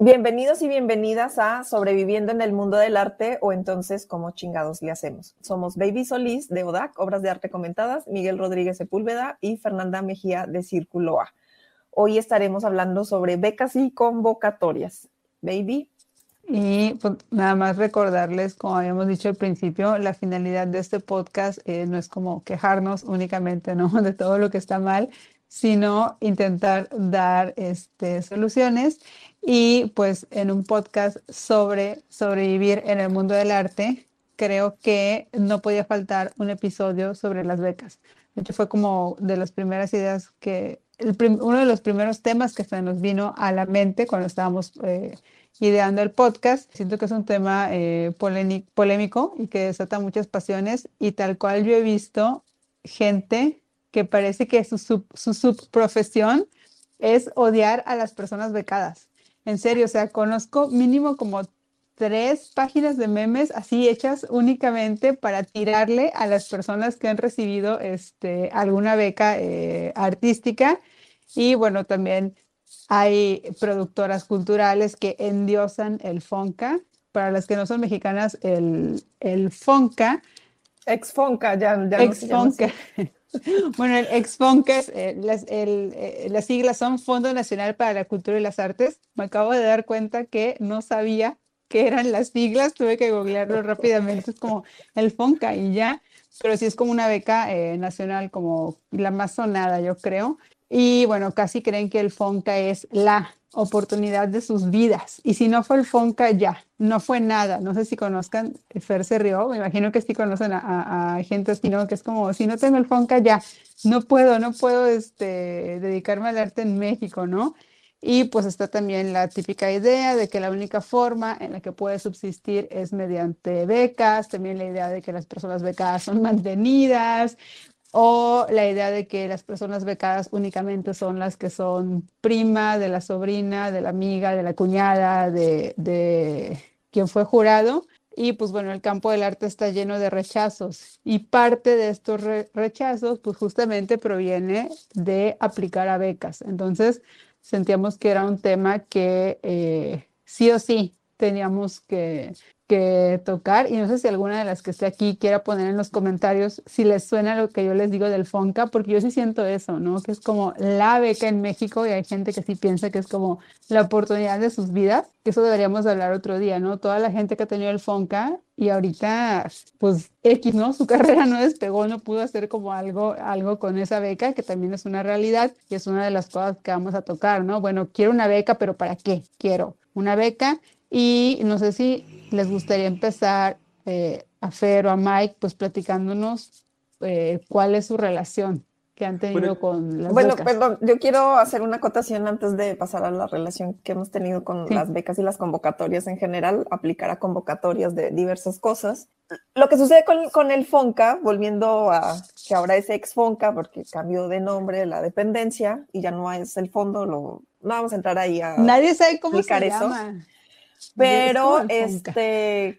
Bienvenidos y bienvenidas a Sobreviviendo en el Mundo del Arte o entonces ¿Cómo chingados le hacemos? Somos Baby Solís de ODAC, Obras de Arte Comentadas, Miguel Rodríguez Sepúlveda y Fernanda Mejía de Círculo A. Hoy estaremos hablando sobre becas y convocatorias. Baby. Y pues, nada más recordarles, como habíamos dicho al principio, la finalidad de este podcast eh, no es como quejarnos únicamente ¿no? de todo lo que está mal, sino intentar dar este, soluciones y pues en un podcast sobre sobrevivir en el mundo del arte, creo que no podía faltar un episodio sobre las becas. De hecho, fue como de las primeras ideas que, uno de los primeros temas que se nos vino a la mente cuando estábamos eh, ideando el podcast. Siento que es un tema eh, polémico y que desata muchas pasiones y tal cual yo he visto gente que parece que su, su subprofesión es odiar a las personas becadas. En serio, o sea, conozco mínimo como tres páginas de memes así hechas únicamente para tirarle a las personas que han recibido este, alguna beca eh, artística. Y bueno, también hay productoras culturales que endiosan el Fonca. Para las que no son mexicanas, el, el Fonca. Ex Fonca, ya, ya Ex Fonca. Bueno, el EXFONCAS, eh, las, eh, las siglas son Fondo Nacional para la Cultura y las Artes. Me acabo de dar cuenta que no sabía qué eran las siglas, tuve que googlearlo rápidamente, es como el FONCA y ya, pero sí es como una beca eh, nacional, como la más sonada, yo creo. Y bueno, casi creen que el FONCA es la oportunidad de sus vidas. Y si no fue el FONCA, ya, no fue nada. No sé si conozcan, Fer se rió, me imagino que sí conocen a, gente así, ¿no? Que es como, si no tengo el FONCA, ya, no puedo, no puedo este, dedicarme al arte en México, ¿no? Y pues está también la típica idea de que la única forma en la que puede subsistir es mediante becas, también la idea de que las personas becadas son mantenidas, o la idea de que las personas becadas únicamente son las que son prima de la sobrina, de la amiga, de la cuñada, de, de quien fue jurado. Y pues bueno, el campo del arte está lleno de rechazos y parte de estos rechazos pues justamente proviene de aplicar a becas. Entonces sentíamos que era un tema que eh, sí o sí teníamos que, que tocar y no sé si alguna de las que esté aquí quiera poner en los comentarios si les suena lo que yo les digo del FONCA, porque yo sí siento eso, ¿no? Que es como la beca en México y hay gente que sí piensa que es como la oportunidad de sus vidas, que eso deberíamos hablar otro día, ¿no? Toda la gente que ha tenido el FONCA y ahorita, pues X, ¿no? Su carrera no despegó, no pudo hacer como algo, algo con esa beca, que también es una realidad y es una de las cosas que vamos a tocar, ¿no? Bueno, quiero una beca, pero ¿para qué? Quiero una beca y no sé si les gustaría empezar eh, a Fer o a Mike, pues platicándonos eh, cuál es su relación que han tenido con las bueno, perdón, yo quiero hacer una acotación antes de pasar a la relación que hemos tenido con las becas y las convocatorias en general, aplicar a convocatorias de diversas cosas. Lo que sucede con, con el FONCA, volviendo a que ahora es ex FONCA porque cambió de nombre la dependencia y ya no es el fondo, lo, no vamos a entrar ahí a Nadie sabe cómo se eso. Pero, este,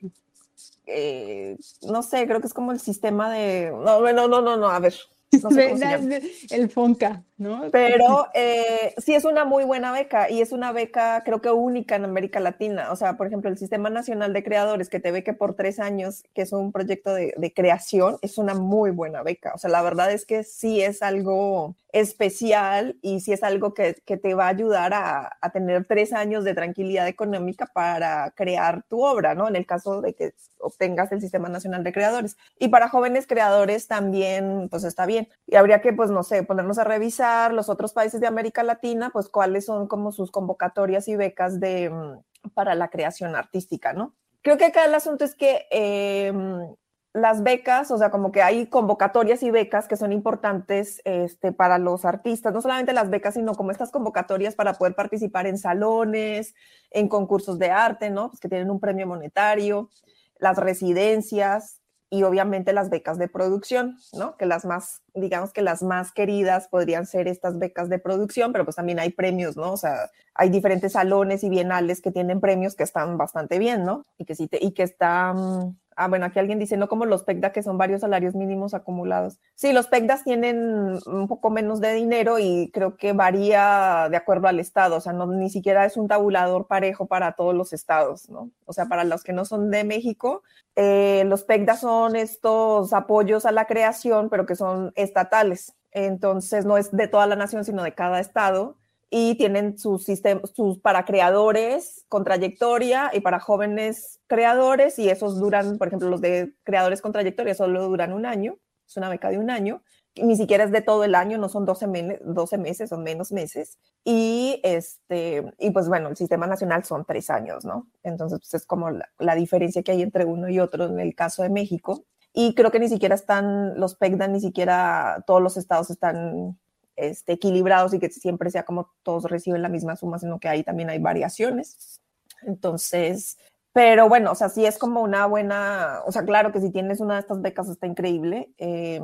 eh, no sé, creo que es como el sistema de, no, no, no, no, no, a ver, el FONCA, ¿no? Pero eh, sí es una muy buena beca y es una beca creo que única en América Latina. O sea, por ejemplo, el Sistema Nacional de Creadores que te beque por tres años, que es un proyecto de, creación, es una muy buena beca. O sea, la verdad es que sí es algo especial y sí es algo que, te va a ayudar a, a, tener tres años de tranquilidad económica para crear tu obra, ¿no? En el caso de que obtengas el Sistema Nacional de Creadores. Y para jóvenes creadores también, pues está bien. Y habría que, pues, no sé, ponernos a revisar los otros países de América Latina, pues cuáles son como sus convocatorias y becas de, mm, para la creación artística, ¿no? Creo que acá el asunto es que em, las becas, o sea, como que hay convocatorias y becas que son importantes este, para los artistas, no solamente las becas, sino como estas convocatorias para poder participar en salones, en concursos de arte, ¿no? Pues que tienen un premio monetario, las residencias, y obviamente las becas de producción, ¿no? Que las más, digamos que las más queridas podrían ser estas becas de producción, pero pues también hay premios, ¿no? O sea, hay diferentes salones y bienales que tienen premios que están bastante bien, ¿no? Y que sí te, y que están Ah, bueno, aquí alguien dice, no como los PECDA, que son varios salarios mínimos acumulados. Sí, los PECDAs tienen un poco menos de dinero y creo que varía de acuerdo al estado, o sea, no, ni siquiera es un tabulador parejo para todos los estados, ¿no? O sea, para los que no son de México, eh, los PECDAs son estos apoyos a la creación, pero que son estatales. Entonces, no es de toda la nación, sino de cada estado y tienen sus sistemas, sus para creadores con trayectoria y para jóvenes creadores y esos duran, por ejemplo, los de creadores con trayectoria solo duran un año, es una beca de un año, ni siquiera es de todo el año, no son 12, 12 meses, son menos meses. Y, este, y pues bueno, el sistema nacional son tres años, ¿no? Entonces, pues es como la, la diferencia que hay entre uno y otro en el caso de México. Y creo que ni siquiera están, los PECDA, ni siquiera todos los estados están este, equilibrados y que siempre sea como todos reciben la misma suma, sino que ahí también hay variaciones. Entonces, pero bueno, o sea, sí es como una buena, o sea, claro que si tienes una de estas becas está increíble. Em,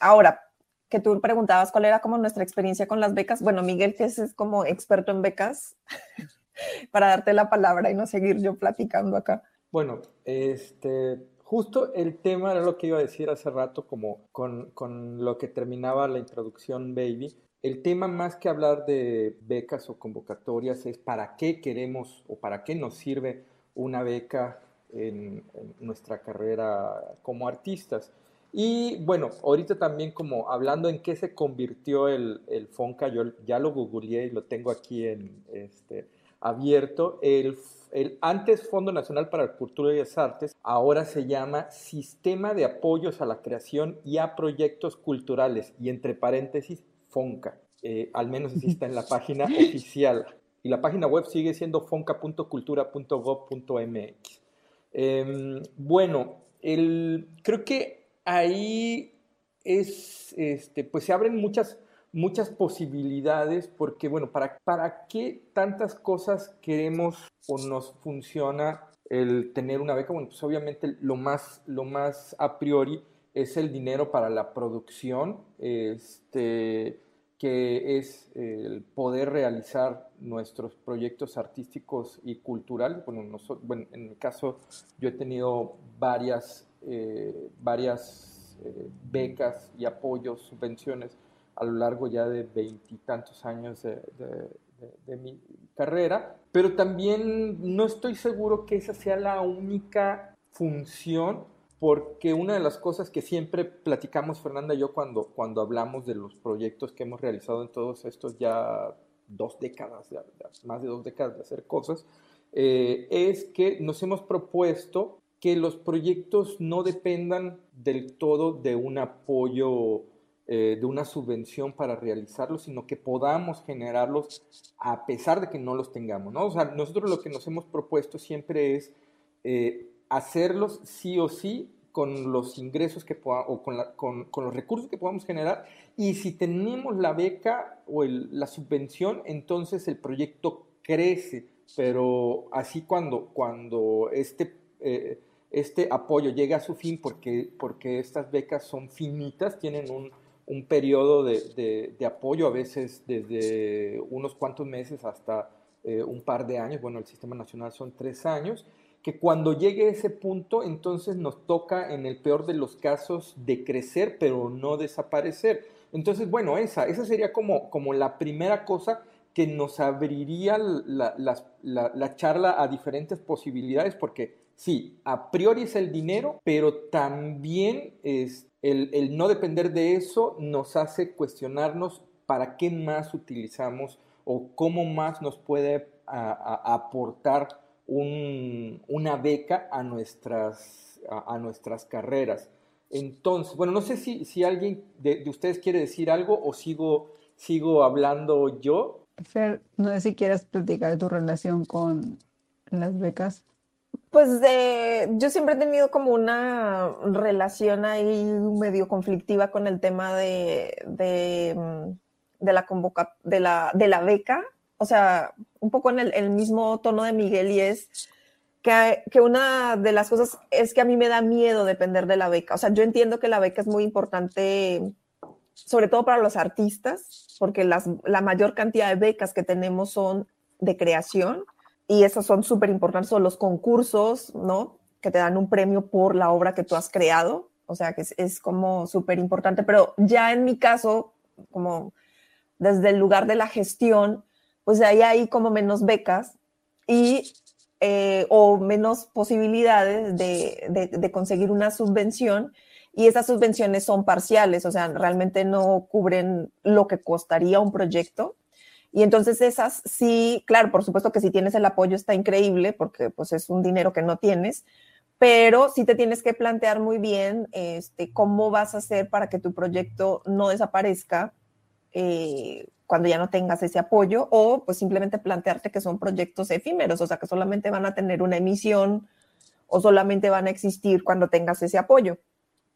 ahora, que tú preguntabas cuál era como nuestra experiencia con las becas. Bueno, Miguel, que es, es como experto en becas, para darte la palabra y no seguir yo platicando acá. Bueno, este, Justo el tema era lo que iba a decir hace rato, como con, lo que terminaba la introducción, Baby. El tema más que hablar de becas o convocatorias es para qué queremos o para qué nos sirve una beca en, nuestra carrera como artistas. Y bueno, ahorita también como hablando en qué se convirtió el, el FONCA, yo ya lo googleé y lo tengo aquí en, este, abierto. El el antes Fondo Nacional para la Cultura y las Artes, ahora se llama Sistema de Apoyos a la Creación y a Proyectos Culturales, y entre paréntesis, FONCA. Eh, al menos así está en la página oficial. Y la página web sigue siendo fonca.cultura.gov.mx. Em, bueno, el, creo que ahí es, este, pues se abren muchas muchas posibilidades porque, bueno, ¿para, ¿para qué tantas cosas queremos o nos funciona el tener una beca? Bueno, pues obviamente lo más, lo más a priori es el dinero para la producción, este, que es el poder realizar nuestros proyectos artísticos y culturales. Bueno, bueno en mi caso yo he tenido varias, eh, varias eh, becas y apoyos, subvenciones a lo largo ya de veintitantos años de, mi carrera, pero también no estoy seguro que esa sea la única función, porque una de las cosas que siempre platicamos Fernanda y yo cuando, cuando hablamos de los proyectos que hemos realizado en todos estos ya dos décadas, más de dos décadas de hacer cosas, eh, es que nos hemos propuesto que los proyectos no dependan del todo de un apoyo eh, de una subvención para realizarlos, sino que podamos generarlos a pesar de que no los tengamos, ¿no? O sea, nosotros lo que nos hemos propuesto siempre es eh, hacerlos sí o sí con los ingresos que podamos, o con, con, los recursos que podamos generar, y si tenemos la beca o la subvención, entonces el proyecto crece, pero así cuando, cuando este... Eh, este apoyo llegue a su fin porque, porque estas becas son finitas, tienen un, un periodo de, apoyo, a veces desde unos cuantos meses hasta eh, un par de años, bueno, el sistema nacional son tres años, que cuando llegue ese punto, entonces nos toca en el peor de los casos de crecer, pero no desaparecer. Entonces, bueno, esa, esa sería como, como la primera cosa que nos abriría la, la charla a diferentes posibilidades, porque sí, a priori es el dinero, pero también es el, no depender de eso nos hace cuestionarnos para qué más utilizamos o cómo más nos puede aportar una beca a nuestras, a, nuestras carreras. Entonces, bueno, no sé si, si alguien de, ustedes quiere decir algo o sigo, sigo hablando yo. Fer, no sé si quieres platicar tu relación con las becas. Pues de, yo siempre he tenido como una relación ahí medio conflictiva con el tema de, de, mm, la convoca, de la, de la beca. O sea, un poco en el, mismo tono de Miguel y es que, que, una de las cosas es que a mí me da miedo depender de la beca. O sea, yo entiendo que la beca es muy importante, sobre todo para los artistas, porque las, la mayor cantidad de becas que tenemos son de creación y esos son súper importantes, son los concursos, ¿no? que te dan un premio por la obra que tú has creado, o sea que es, como súper importante, pero ya en mi caso, como desde el lugar de la gestión, pues ahí hay como menos becas y eh, o menos posibilidades de, de, de, conseguir una subvención y esas subvenciones son parciales, o sea, realmente no cubren lo que costaría un proyecto. Y entonces esas sí, claro, por supuesto que si tienes el apoyo está increíble porque pues es un dinero que no tienes, pero sí te tienes que plantear muy bien este, cómo vas a hacer para que tu proyecto no desaparezca eh, cuando ya no tengas ese apoyo o pues simplemente plantearte que son proyectos efímeros, o sea, que solamente van a tener una emisión o solamente van a existir cuando tengas ese apoyo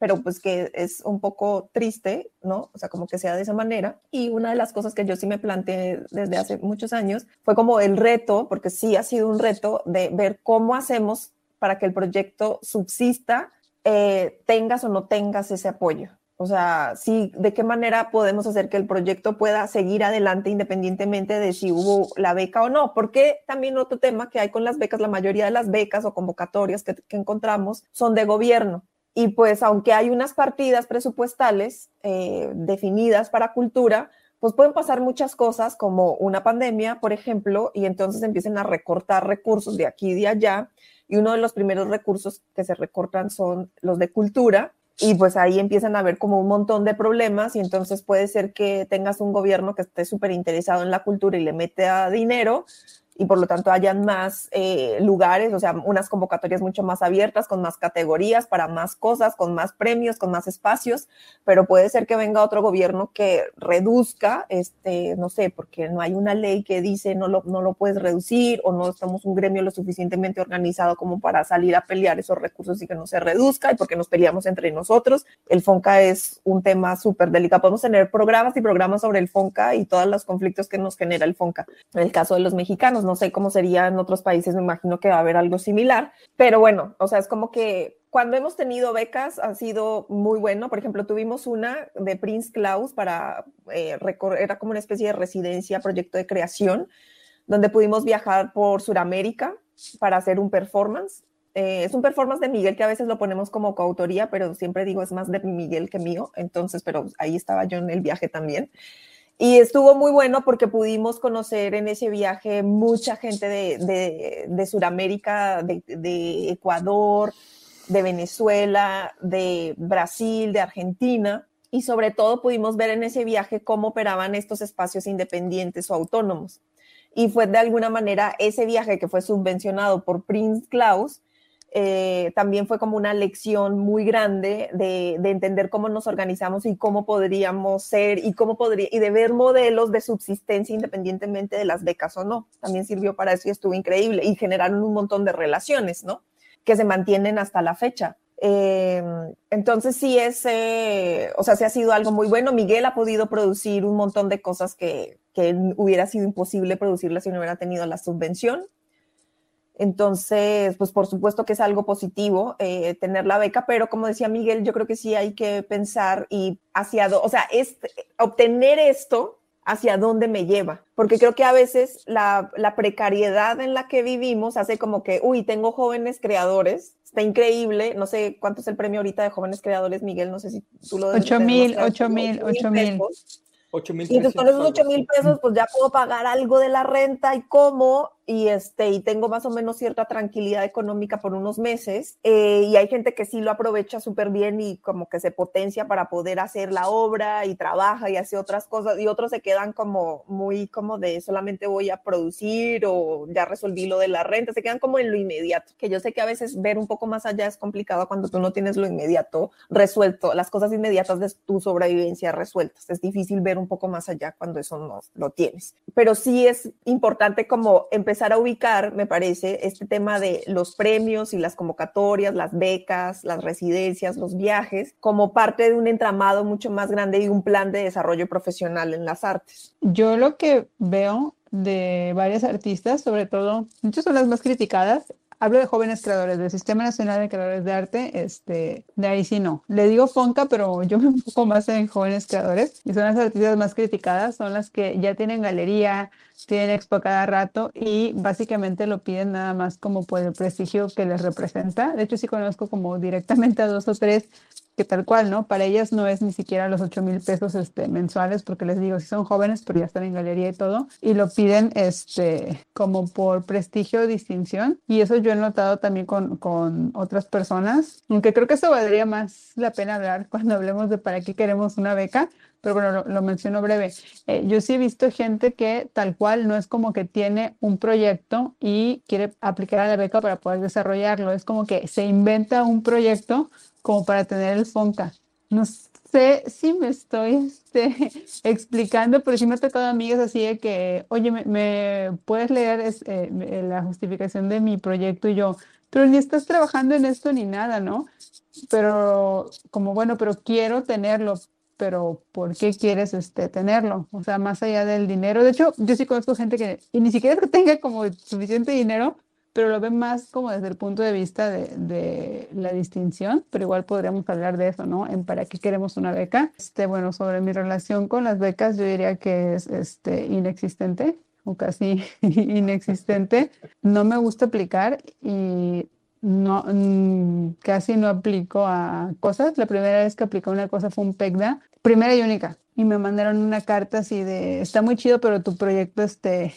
pero pues que es un poco triste, ¿no? O sea, como que sea de esa manera. Y una de las cosas que yo sí me planteé desde hace muchos años fue como el reto, porque sí ha sido un reto de ver cómo hacemos para que el proyecto subsista, eh, tengas o no tengas ese apoyo. O sea, sí, de qué manera podemos hacer que el proyecto pueda seguir adelante independientemente de si hubo la beca o no. Porque también otro tema que hay con las becas, la mayoría de las becas o convocatorias que, que encontramos son de gobierno. Y pues aunque hay unas partidas presupuestales eh, definidas para cultura, pues pueden pasar muchas cosas como una pandemia, por ejemplo, y entonces empiecen a recortar recursos de aquí y de allá. Y uno de los primeros recursos que se recortan son los de cultura. Y pues ahí empiezan a haber como un montón de problemas y entonces puede ser que tengas un gobierno que esté súper interesado en la cultura y le mete a dinero, y por lo tanto hayan más eh, lugares, o sea, unas convocatorias mucho más abiertas, con más categorías, para más cosas, con más premios, con más espacios, pero puede ser que venga otro gobierno que reduzca, este, no sé, porque no hay una ley que dice no lo, no lo puedes reducir o no estamos un gremio lo suficientemente organizado como para salir a pelear esos recursos y que no se reduzca y porque nos peleamos entre nosotros. El FONCA es un tema súper delicado. Podemos tener programas y programas sobre el FONCA y todos los conflictos que nos genera el FONCA. En el caso de los mexicanos, no sé cómo sería en otros países, me imagino que va a haber algo similar, pero bueno, o sea, es como que cuando hemos tenido becas ha sido muy bueno. Por ejemplo, tuvimos una de Prince Klaus para eh, recorrer, era como una especie de residencia, proyecto de creación, donde pudimos viajar por Sudamérica para hacer un performance. Eh, es un performance de Miguel que a veces lo ponemos como coautoría, pero siempre digo es más de Miguel que mío. Entonces, pero ahí estaba yo en el viaje también. Y estuvo muy bueno porque pudimos conocer en ese viaje mucha gente de, de, de Sudamérica, de, de, Ecuador, de Venezuela, de Brasil, de Argentina. Y sobre todo pudimos ver en ese viaje cómo operaban estos espacios independientes o autónomos. Y fue de alguna manera ese viaje que fue subvencionado por Prince Klaus, eh, también fue como una lección muy grande de, de, entender cómo nos organizamos y cómo podríamos ser y cómo podría y de ver modelos de subsistencia independientemente de las becas o no. También sirvió para eso y estuvo increíble y generaron un montón de relaciones, ¿no? Que se mantienen hasta la fecha. Eh, entonces sí es, eh, o sea, sí ha sido algo muy bueno. Miguel ha podido producir un montón de cosas que, que hubiera sido imposible producirlas si no hubiera tenido la subvención. Entonces, pues por supuesto que es algo positivo eh, tener la beca, pero como decía Miguel, yo creo que sí hay que pensar y hacia dónde, o sea, es, obtener esto hacia dónde me lleva, porque creo que a veces la, la, precariedad en la que vivimos hace como que, uy, tengo jóvenes creadores, está increíble, no sé cuánto es el premio ahorita de jóvenes creadores, Miguel, no sé si tú lo... 8 mil, 8 mil, 8 mil. 8, y entonces con esos 8 mil pesos, pues ya puedo pagar algo de la renta y cómo, y, este, y tengo más o menos cierta tranquilidad económica por unos meses. Eh, y hay gente que sí lo aprovecha súper bien y como que se potencia para poder hacer la obra y trabaja y hace otras cosas. Y otros se quedan como muy como de solamente voy a producir o ya resolví lo de la renta. Se quedan como en lo inmediato. Que yo sé que a veces ver un poco más allá es complicado cuando tú no tienes lo inmediato resuelto, las cosas inmediatas de tu sobrevivencia resueltas. Es difícil ver un poco más allá cuando eso no lo tienes. Pero sí es importante como empezar empezar a ubicar, me parece, este tema de los premios y las convocatorias, las becas, las residencias, los viajes, como parte de un entramado mucho más grande y un plan de desarrollo profesional en las artes. Yo lo que veo de varias artistas, sobre todo, muchas son las más criticadas, hablo de jóvenes creadores, del Sistema Nacional de Creadores de Arte, este, de ahí sí no. Le digo Fonca, pero yo me enfoco más en jóvenes creadores y son las artistas más criticadas, son las que ya tienen galería, tienen expo cada rato y básicamente lo piden nada más como por el prestigio que les representa. De hecho, sí conozco como directamente a dos o tres que tal cual, ¿no? Para ellas no es ni siquiera los 8 mil pesos este, mensuales, porque les digo, si son jóvenes, pero ya están en galería y todo, y lo piden este, como por prestigio o distinción. Y eso yo he notado también con, con otras personas, aunque creo que eso valdría más la pena hablar cuando hablemos de para qué queremos una beca, pero bueno, lo, menciono breve. Eh, yo sí he visto gente que tal cual no es como que tiene un proyecto y quiere aplicar a la beca para poder desarrollarlo, es como que se inventa un proyecto como para tener el FONCA. No sé si me estoy este, explicando, pero sí me ha tocado amigas así de que, oye, ¿me, puedes leer eh, la justificación de mi proyecto? Y yo, pero ni estás trabajando en esto ni nada, ¿no? Pero como, bueno, pero quiero tenerlo, pero ¿por qué quieres este, tenerlo? O sea, más allá del dinero. De hecho, yo sí conozco gente que, y ni siquiera que tenga como suficiente dinero, pero lo ve más como desde el punto de vista de, de, la distinción, pero igual podríamos hablar de eso, ¿no? En para qué queremos una beca. Este, bueno, sobre mi relación con las becas, yo diría que es este, inexistente o casi inexistente. No me gusta aplicar y no, mm, casi no aplico a cosas. La primera vez que apliqué una cosa fue un PECDA, primera y única. Y me mandaron una carta así de, está muy chido, pero tu proyecto este,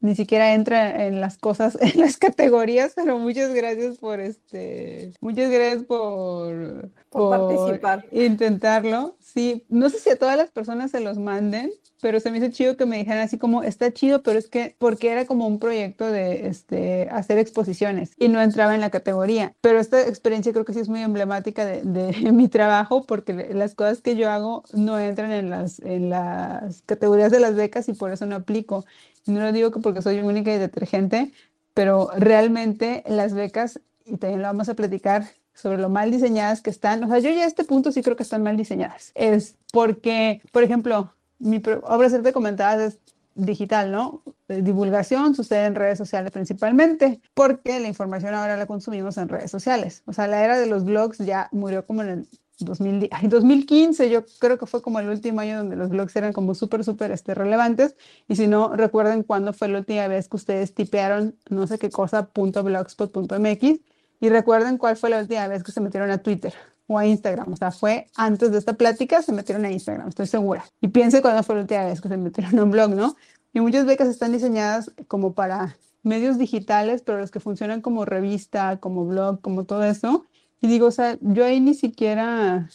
ni siquiera entra en las cosas, en las categorías, pero muchas gracias por este, muchas gracias por, por, participar. Intentarlo. Sí, no sé si a todas las personas se los manden, pero se me hizo chido que me dijeran así como, está chido, pero es que, porque era como un proyecto de este, hacer exposiciones y no entraba en la categoría. Pero esta experiencia creo que sí es muy emblemática de, de mi trabajo, porque las cosas que yo hago no entran en las, en las categorías de las becas y por eso no aplico. No lo digo porque soy única y detergente, pero realmente las becas, y también lo vamos a platicar sobre lo mal diseñadas que están, o sea, yo ya a este punto sí creo que están mal diseñadas. Es porque, por ejemplo, mi obra de comentadas es digital, ¿no? Divulgación sucede en redes sociales principalmente, porque la información ahora la consumimos en redes sociales. O sea, la era de los blogs ya murió como en el 2015 yo creo que fue como el último año donde los blogs eran como súper, súper este, relevantes. Y si no, recuerden cuándo fue la última vez que ustedes tipearon no sé qué cosa, punto .blogspot.mx. Y recuerden cuál fue la última vez que se metieron a Twitter o a Instagram. O sea, fue antes de esta plática, se metieron a Instagram, estoy segura. Y piense cuándo fue la última vez que se metieron a un blog, ¿no? Y muchas becas están diseñadas como para medios digitales, pero los que funcionan como revista, como blog, como todo eso, y digo, o sea, yo ahí ni siquiera,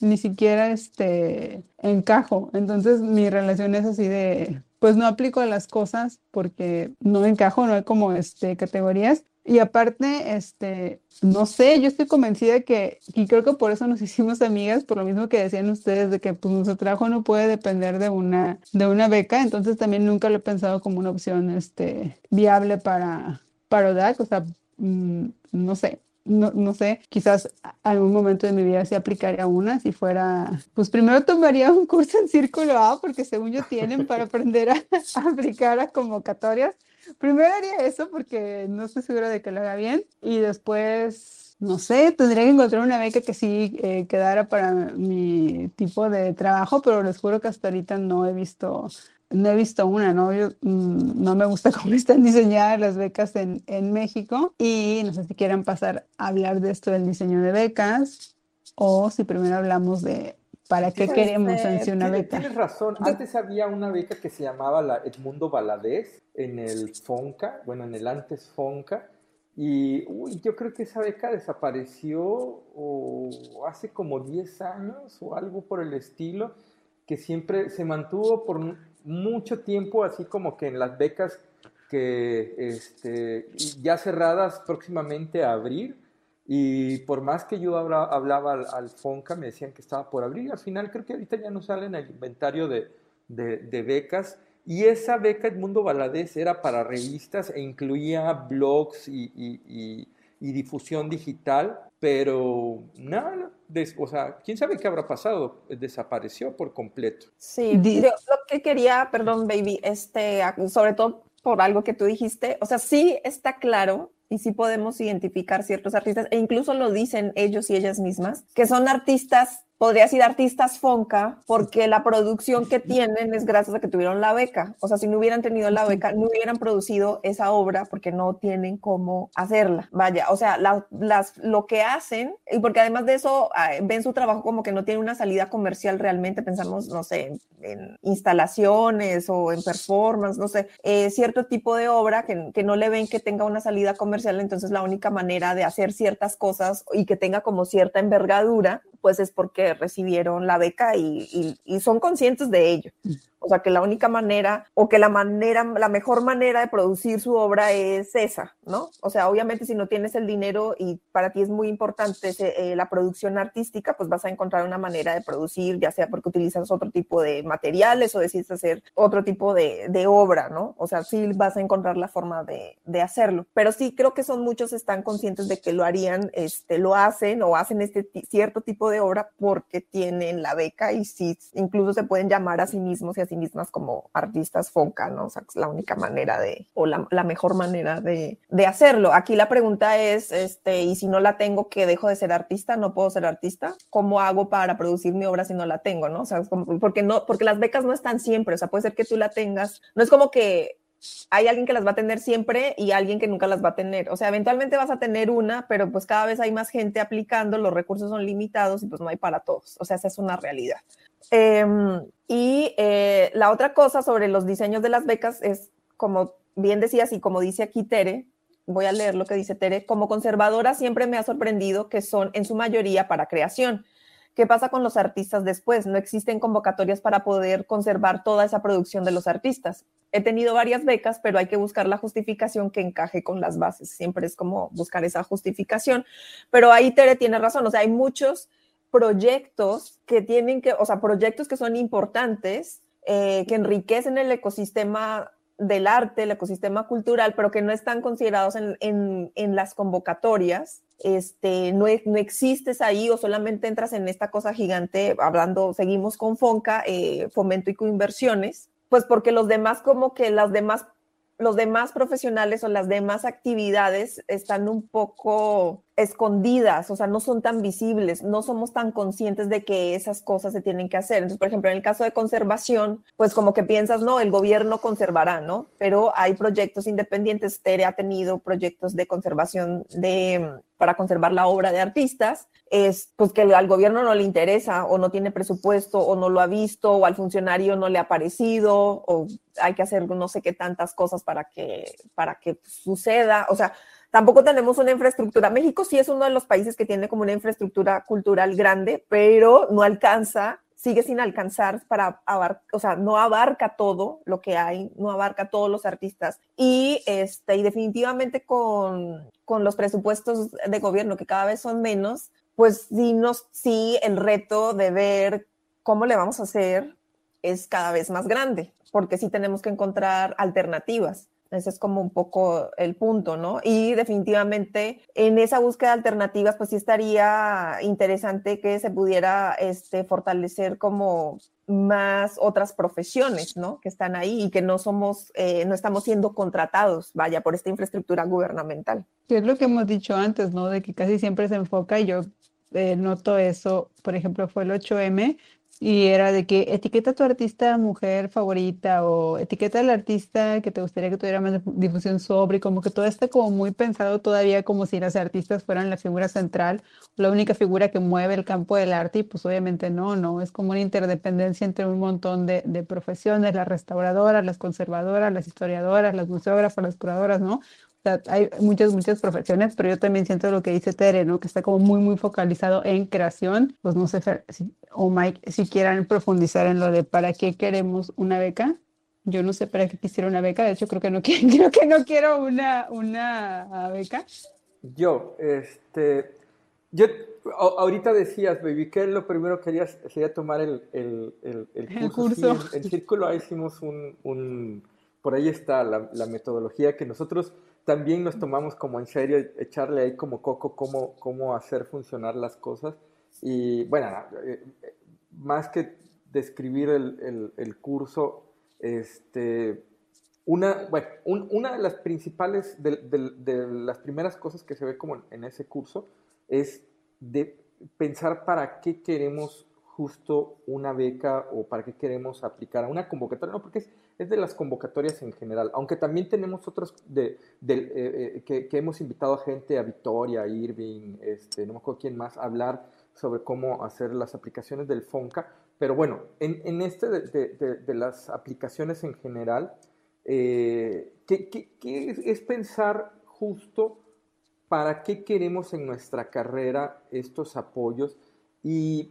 ni siquiera este, encajo. Entonces mi relación es así de, pues no aplico a las cosas porque no encajo, no hay como este, categorías. Y aparte, este, no sé, yo estoy convencida que, y creo que por eso nos hicimos amigas, por lo mismo que decían ustedes, de que pues nuestro trabajo no puede depender de una, de una beca, entonces también nunca lo he pensado como una opción este, viable para, para ODAC, o sea, mm, no sé, no, no, sé, quizás algún momento de mi vida se aplicaría una, si fuera, pues primero tomaría un curso en Círculo A, porque según yo tienen para aprender a, aplicar a convocatorias. Primero haría eso porque no estoy segura de que lo haga bien y después, no sé, tendría que encontrar una beca que sí eh, quedara para mi tipo de trabajo, pero les juro que hasta ahorita no he visto no he visto una, ¿no? Mm, no me gusta cómo están diseñadas las becas en, en, México y no sé si quieren pasar a hablar de esto del diseño de becas o si primero hablamos de para qué queremos en una beca. Tienes razón, antes había una beca que se llamaba la Edmundo Valadez en el FONCA, bueno, en el antes FONCA, y uy, yo creo que esa beca desapareció o hace como 10 años o algo por el estilo, que siempre se mantuvo por mucho tiempo así como que en las becas que este, ya cerradas próximamente a abrir y por más que yo hablaba, al, FONCA me decían que estaba por abrir, al final creo que ahorita ya no sale en el inventario de, de, becas. Y esa beca Edmundo Valadez era para revistas e incluía blogs y, y difusión digital, pero nada, o sea, quién sabe qué habrá pasado, desapareció por completo. Sí, lo que quería, perdón, baby, este, sobre todo por algo que tú dijiste, o sea, sí está claro y sí podemos identificar ciertos artistas, e incluso lo dicen ellos y ellas mismas, que son artistas podría decir artistas Fonca, porque la producción que tienen es gracias a que tuvieron la beca. O sea, si no hubieran tenido la beca, no hubieran producido esa obra porque no tienen cómo hacerla. Vaya, o sea, las, lo que hacen, y porque además de eso, ven su trabajo como que no tiene una salida comercial realmente, pensamos, no sé, en, instalaciones o en performance, no sé, eh, cierto tipo de obra que, que no le ven que tenga una salida comercial, entonces la única manera de hacer ciertas cosas y que tenga como cierta envergadura pues es porque recibieron la beca y, son conscientes de ello. O sea, que la única manera o que la manera, la mejor manera de producir su obra es esa, ¿no? O sea, obviamente si no tienes el dinero y para ti es muy importante eh, la producción artística, pues vas a encontrar una manera de producir, ya sea porque utilizas otro tipo de materiales o decides hacer otro tipo de, de obra, ¿no? O sea, sí vas a encontrar la forma de, de, hacerlo. Pero sí creo que son muchos están conscientes de que lo harían, este, lo hacen o hacen este cierto tipo de obra porque tienen la beca y sí, incluso se pueden llamar a sí mismos y a mismas como artistas foca, ¿no? O sea, es la única manera de, o la, mejor manera de, de, hacerlo. Aquí la pregunta es, este, y si no la tengo, ¿qué dejo de ser artista? ¿No puedo ser artista? ¿Cómo hago para producir mi obra si no la tengo, no? O sea, porque no, porque las becas no están siempre, o sea, puede ser que tú la tengas, no es como que hay alguien que las va a tener siempre y alguien que nunca las va a tener. O sea, eventualmente vas a tener una, pero pues cada vez hay más gente aplicando, los recursos son limitados y pues no hay para todos. O sea, esa es una realidad. Em, y eh, la otra cosa sobre los diseños de las becas es, como bien decías y como dice aquí Tere, voy a leer lo que dice Tere, como conservadora siempre me ha sorprendido que son en su mayoría para creación. ¿Qué pasa con los artistas después? No existen convocatorias para poder conservar toda esa producción de los artistas. He tenido varias becas, pero hay que buscar la justificación que encaje con las bases. Siempre es como buscar esa justificación. Pero ahí Tere tiene razón, o sea, hay muchos proyectos que tienen que, o sea, proyectos que son importantes, eh, que enriquecen el ecosistema del arte, el ecosistema cultural, pero que no están considerados en, las convocatorias, este, no, no, existes ahí o solamente entras en esta cosa gigante, hablando, seguimos con FONCA, eh, Fomento y Coinversiones, pues porque los demás, como que las demás, los demás profesionales o las demás actividades están un poco escondidas, o sea, no son tan visibles, no somos tan conscientes de que esas cosas se tienen que hacer. Entonces, por ejemplo, en el caso de conservación, pues como que piensas, no, el gobierno conservará, ¿no? Pero hay proyectos independientes, Tere ha tenido proyectos de conservación de, para conservar la obra de artistas, es pues que al gobierno no le interesa o no tiene presupuesto o no lo ha visto o al funcionario no le ha parecido o hay que hacer no sé qué tantas cosas para que, para que suceda, o sea, Tampoco tenemos una infraestructura. México sí es uno de los países que tiene como una infraestructura cultural grande, pero no alcanza, sigue sin alcanzar para abarcar, o sea, no abarca todo lo que hay, no abarca todos los artistas. Y, este, y definitivamente con, con los presupuestos de gobierno, que cada vez son menos, pues sí, nos, sí el reto de ver cómo le vamos a hacer es cada vez más grande, porque sí tenemos que encontrar alternativas. Ese es como un poco el punto, ¿no? Y definitivamente en esa búsqueda de alternativas, pues sí estaría interesante que se pudiera este, fortalecer como más otras profesiones, ¿no? Que están ahí y que no somos, eh, no estamos siendo contratados, vaya, por esta infraestructura gubernamental. Es lo que hemos dicho antes, ¿no? De que casi siempre se enfoca y yo eh, noto eso, por ejemplo, fue el 8M, y era de que etiqueta a tu artista mujer favorita o etiqueta al artista que te gustaría que tuviera más difusión sobre, como que todo está como muy pensado todavía como si las artistas fueran la figura central, la única figura que mueve el campo del arte y pues obviamente no, no, es como una interdependencia entre un montón de, de profesiones, las restauradoras, las conservadoras, las historiadoras, las museógrafas, las curadoras, ¿no? Hay muchas, muchas profesiones, pero yo también siento lo que dice Tere, ¿no? Que está como muy, muy focalizado en creación. Pues no sé, si, o Mike, si quieran profundizar en lo de para qué queremos una beca. Yo no sé para qué quisiera una beca, de hecho creo que no, creo que no quiero una, una beca. Yo, este, yo, ahorita decías, baby, que lo primero que querías sería tomar el, el, el, curso. El, curso. en Círculo ahí hicimos un, un, por ahí está la, la metodología que nosotros también nos tomamos como en serio echarle ahí como coco cómo, cómo hacer funcionar las cosas. Y bueno, eh, más que describir el, el, curso, este, una, bueno, una de las principales, de, las primeras cosas que se ve como en, ese curso es de pensar para qué queremos justo una beca o para qué queremos aplicar a una convocatoria, no, porque es de las convocatorias en general, aunque también tenemos otras de, eh, eh, que, hemos invitado a gente, a Victoria, a Irving, este, no me acuerdo quién más, a hablar sobre cómo hacer las aplicaciones del FONCA, pero bueno, en, este de, las aplicaciones en general, eh, ¿qué, es, pensar justo para qué queremos en nuestra carrera estos apoyos y,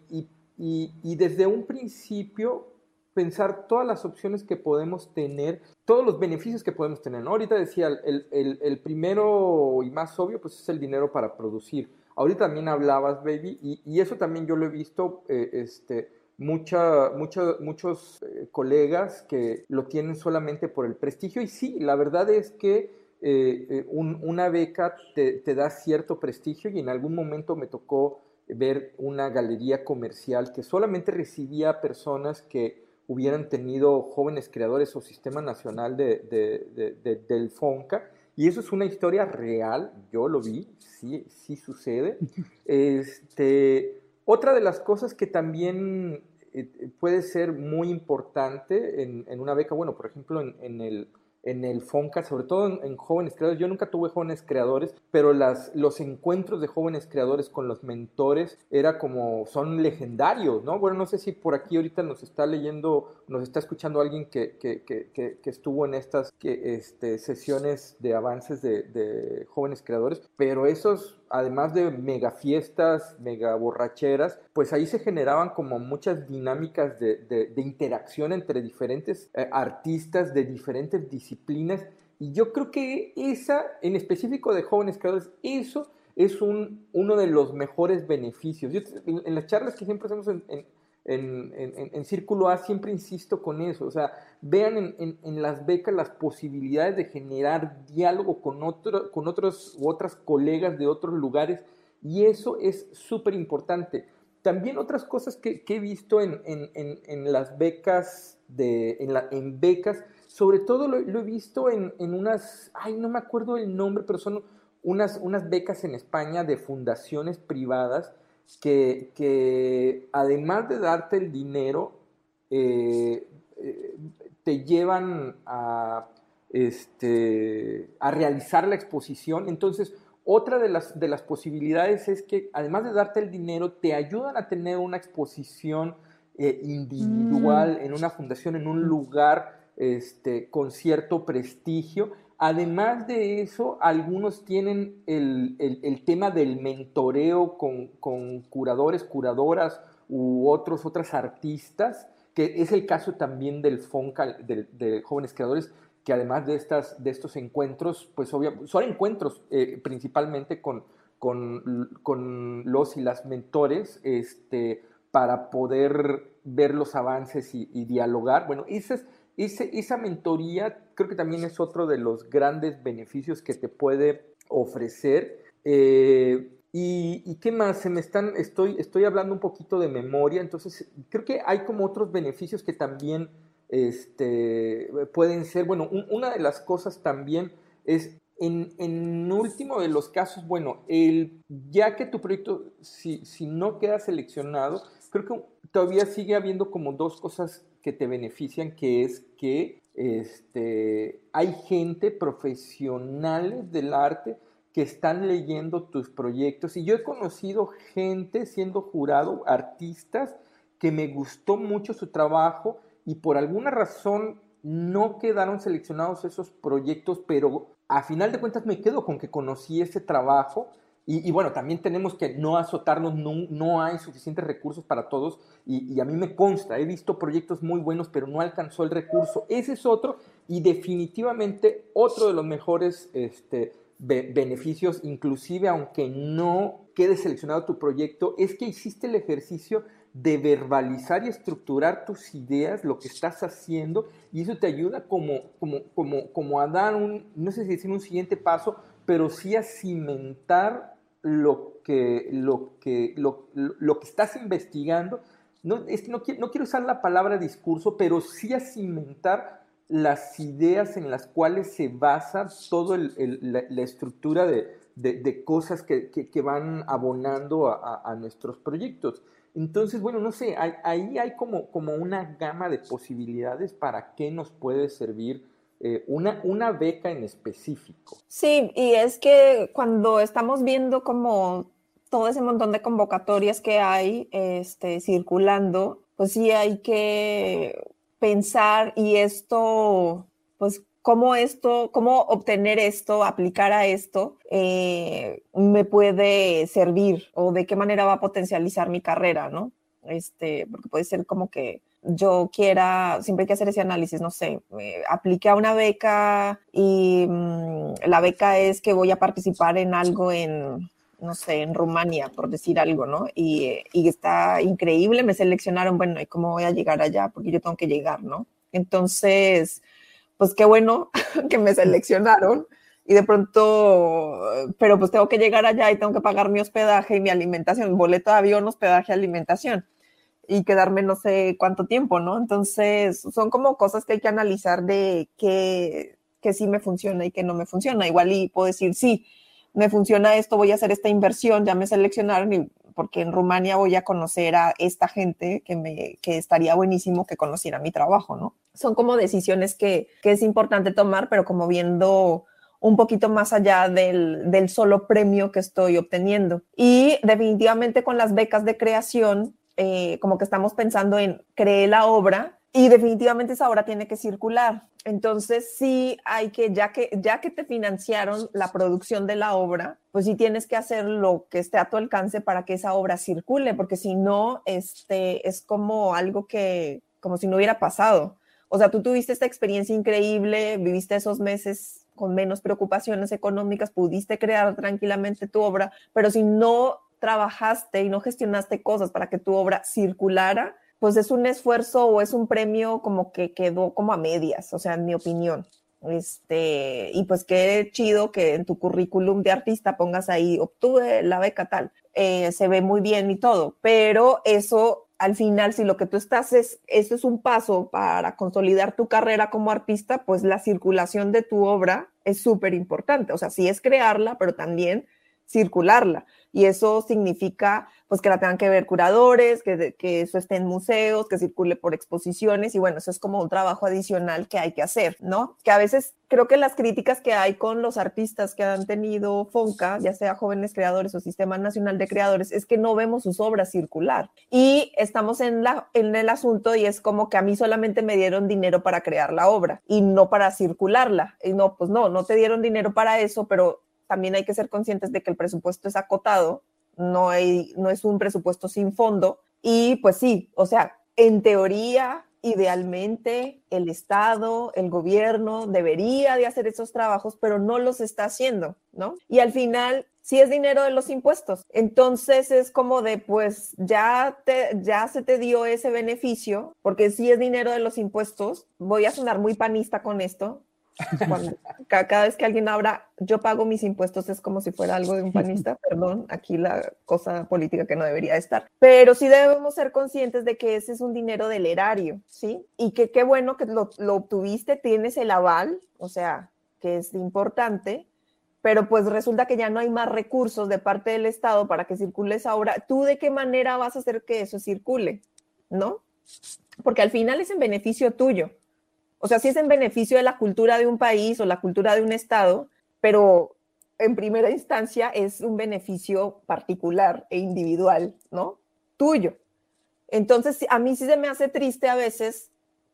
desde un principio pensar todas las opciones que podemos tener, todos los beneficios que podemos tener. Ahorita decía, el, primero y más obvio pues es el dinero para producir. Ahorita también hablabas, baby, y, eso también yo lo he visto, eh, este, mucha, muchos eh, colegas que lo tienen solamente por el prestigio y sí, la verdad es que eh, una beca te, da cierto prestigio y en algún momento me tocó ver una galería comercial que solamente recibía personas que hubieran tenido jóvenes creadores o sistema nacional de, del FONCA. Y eso es una historia real, yo lo vi, sí, sí sucede. Este, otra de las cosas que también eh, puede ser muy importante en, en, una beca, bueno, por ejemplo, en, en el en el FONCA, sobre todo en, jóvenes creadores. Yo nunca tuve jóvenes creadores, pero las, los encuentros de jóvenes creadores con los mentores era como, son legendarios, ¿no? Bueno, no sé si por aquí ahorita nos está leyendo, nos está escuchando alguien que, que, que, que estuvo en estas este, sesiones de avances de, de jóvenes creadores, pero esos además de mega fiestas, mega borracheras, pues ahí se generaban como muchas dinámicas de, interacción entre diferentes eh, artistas de diferentes disciplinas. Y yo creo que esa, en específico de jóvenes creadores, eso es un, uno de los mejores beneficios. en, las charlas que siempre hacemos en, en, Círculo A siempre insisto con eso, o sea, vean en, las becas las posibilidades de generar diálogo con, otro, con otros u otras colegas de otros lugares y eso es súper importante. También otras cosas que, he visto en, las becas, de, en, la, en becas, sobre todo lo, he visto en, unas, ay, no me acuerdo el nombre, pero son unas, unas becas en España de fundaciones privadas que, además de darte el dinero, eh, eh, te llevan a, este, a realizar la exposición. Entonces, otra de las, de las posibilidades es que además de darte el dinero, te ayudan a tener una exposición eh, individual mm. en una fundación, en un lugar este, con cierto prestigio Además de eso, algunos tienen el, tema del mentoreo con, curadores, curadoras u otros, otras artistas, que es el caso también del FONCA, de, jóvenes creadores, que además de, estas, de estos encuentros, pues obviamente, son encuentros eh, principalmente con, con, los y las mentores, este, para poder ver los avances y, dialogar. Bueno, ese es esa mentoría creo que también es otro de los grandes beneficios que te puede ofrecer. Eh, y, qué más? Se me están, estoy, estoy hablando un poquito de memoria, entonces creo que hay como otros beneficios que también este, pueden ser. Bueno, una de las cosas también es, en, en, último de los casos, bueno, el, ya que tu proyecto, si, si no queda seleccionado, creo que todavía sigue habiendo como dos cosas que te benefician, que es que este, hay gente, profesionales del arte, que están leyendo tus proyectos. Y yo he conocido gente siendo jurado, artistas, que me gustó mucho su trabajo y por alguna razón no quedaron seleccionados esos proyectos, pero a final de cuentas me quedo con que conocí ese trabajo y, bueno, también tenemos que no azotarnos, no, no hay suficientes recursos para todos y, a mí me consta, he visto proyectos muy buenos, pero no alcanzó el recurso. Ese es otro y definitivamente otro de los mejores este, beneficios, inclusive aunque no quede seleccionado tu proyecto, es que hiciste el ejercicio de verbalizar y estructurar tus ideas, lo que estás haciendo, y eso te ayuda como, como, como, como a dar un, no sé si decir un siguiente paso, pero sí a cimentar lo que, lo que, lo, lo que estás investigando. No, es que no, no quiero usar la palabra discurso, pero sí a cimentar las ideas en las cuales se basa toda la, estructura de, cosas que, van abonando a, nuestros proyectos. Entonces, bueno, no sé, ahí hay como, como una gama de posibilidades para qué nos puede servir eh, una, una beca en específico. Sí, y es que cuando estamos viendo como todo ese montón de convocatorias que hay este, circulando, pues sí hay que pensar y esto, pues cómo esto, cómo obtener esto, aplicar a esto, eh, me puede servir o de qué manera va a potencializar mi carrera, ¿no? Este, porque puede ser como que yo quiera, siempre hay que hacer ese análisis, no sé, aplique a una beca y mm, la beca es que voy a participar en algo en, no sé, en Rumania, por decir algo, ¿no? Y, y está increíble, me seleccionaron, bueno, ¿y cómo voy a llegar allá? Porque yo tengo que llegar, ¿no? Entonces, pues qué bueno que me seleccionaron y de pronto, pero pues tengo que llegar allá y tengo que pagar mi hospedaje y mi alimentación, boleto de avión, hospedaje, alimentación y quedarme no sé cuánto tiempo, ¿no? Entonces, son como cosas que hay que analizar de qué, que sí me funciona y que no me funciona. Igual y puedo decir, sí, me funciona esto, voy a hacer esta inversión, ya me seleccionaron porque en Rumania voy a conocer a esta gente que, me, que estaría buenísimo que conociera mi trabajo, ¿no? Son como decisiones que, que es importante tomar, pero como viendo un poquito más allá del, del, solo premio que estoy obteniendo. Y definitivamente con las becas de creación, eh, como que estamos pensando en crear la obra y definitivamente esa obra tiene que circular. Entonces sí hay que, ya que, ya que te financiaron la producción de la obra, pues sí tienes que hacer lo que esté a tu alcance para que esa obra circule, porque si no, este, es como algo que, como si no hubiera pasado. O sea, tú tuviste esta experiencia increíble, viviste esos meses con menos preocupaciones económicas, pudiste crear tranquilamente tu obra, pero si no trabajaste y no gestionaste cosas para que tu obra circulara, pues es un esfuerzo o es un premio como que quedó como a medias, o sea, en mi opinión. Este, y pues qué chido que en tu currículum de artista pongas ahí, obtuve la beca tal, eh, se ve muy bien y todo, pero eso al final, si lo que tú estás es, eso es un paso para consolidar tu carrera como artista, pues la circulación de tu obra es súper importante. O sea, sí es crearla, pero también circularla y eso significa pues que la tengan que ver curadores, que, eso esté en museos, que circule por exposiciones y bueno, eso es como un trabajo adicional que hay que hacer, ¿no? Que a veces creo que las críticas que hay con los artistas que han tenido FONCA, ya sea jóvenes creadores o Sistema Nacional de Creadores, es que no vemos sus obras circular y estamos en, en el asunto y es como que a mí solamente me dieron dinero para crear la obra y no para circularla. Y no, pues no, no te dieron dinero para eso, pero también hay que ser conscientes de que el presupuesto es acotado, no, hay, no es un presupuesto sin fondo. Y pues sí, o sea, en teoría, idealmente, el Estado, el gobierno debería de hacer esos trabajos, pero no los está haciendo, ¿no? Y al final, sí es dinero de los impuestos. Entonces es como de, pues ya, te, ya se te dio ese beneficio, porque sí es dinero de los impuestos. Voy a sonar muy panista con esto, cada vez que alguien habla, yo pago mis impuestos, es como si fuera algo de un panista, perdón, aquí la cosa política que no debería estar. Pero sí debemos ser conscientes de que ese es un dinero del erario, ¿sí? Y que qué bueno que lo, lo obtuviste, tienes el aval, o sea, que es importante, pero pues resulta que ya no hay más recursos de parte del Estado para que circule esa obra. ¿Tú de qué manera vas a hacer que eso circule? ¿No? Porque al final es en beneficio tuyo. O sea, sí es en beneficio de la cultura de un país o la cultura de un estado, pero en primera instancia es un beneficio particular e individual, ¿no? Tuyo. Entonces, a mí sí se me hace triste a veces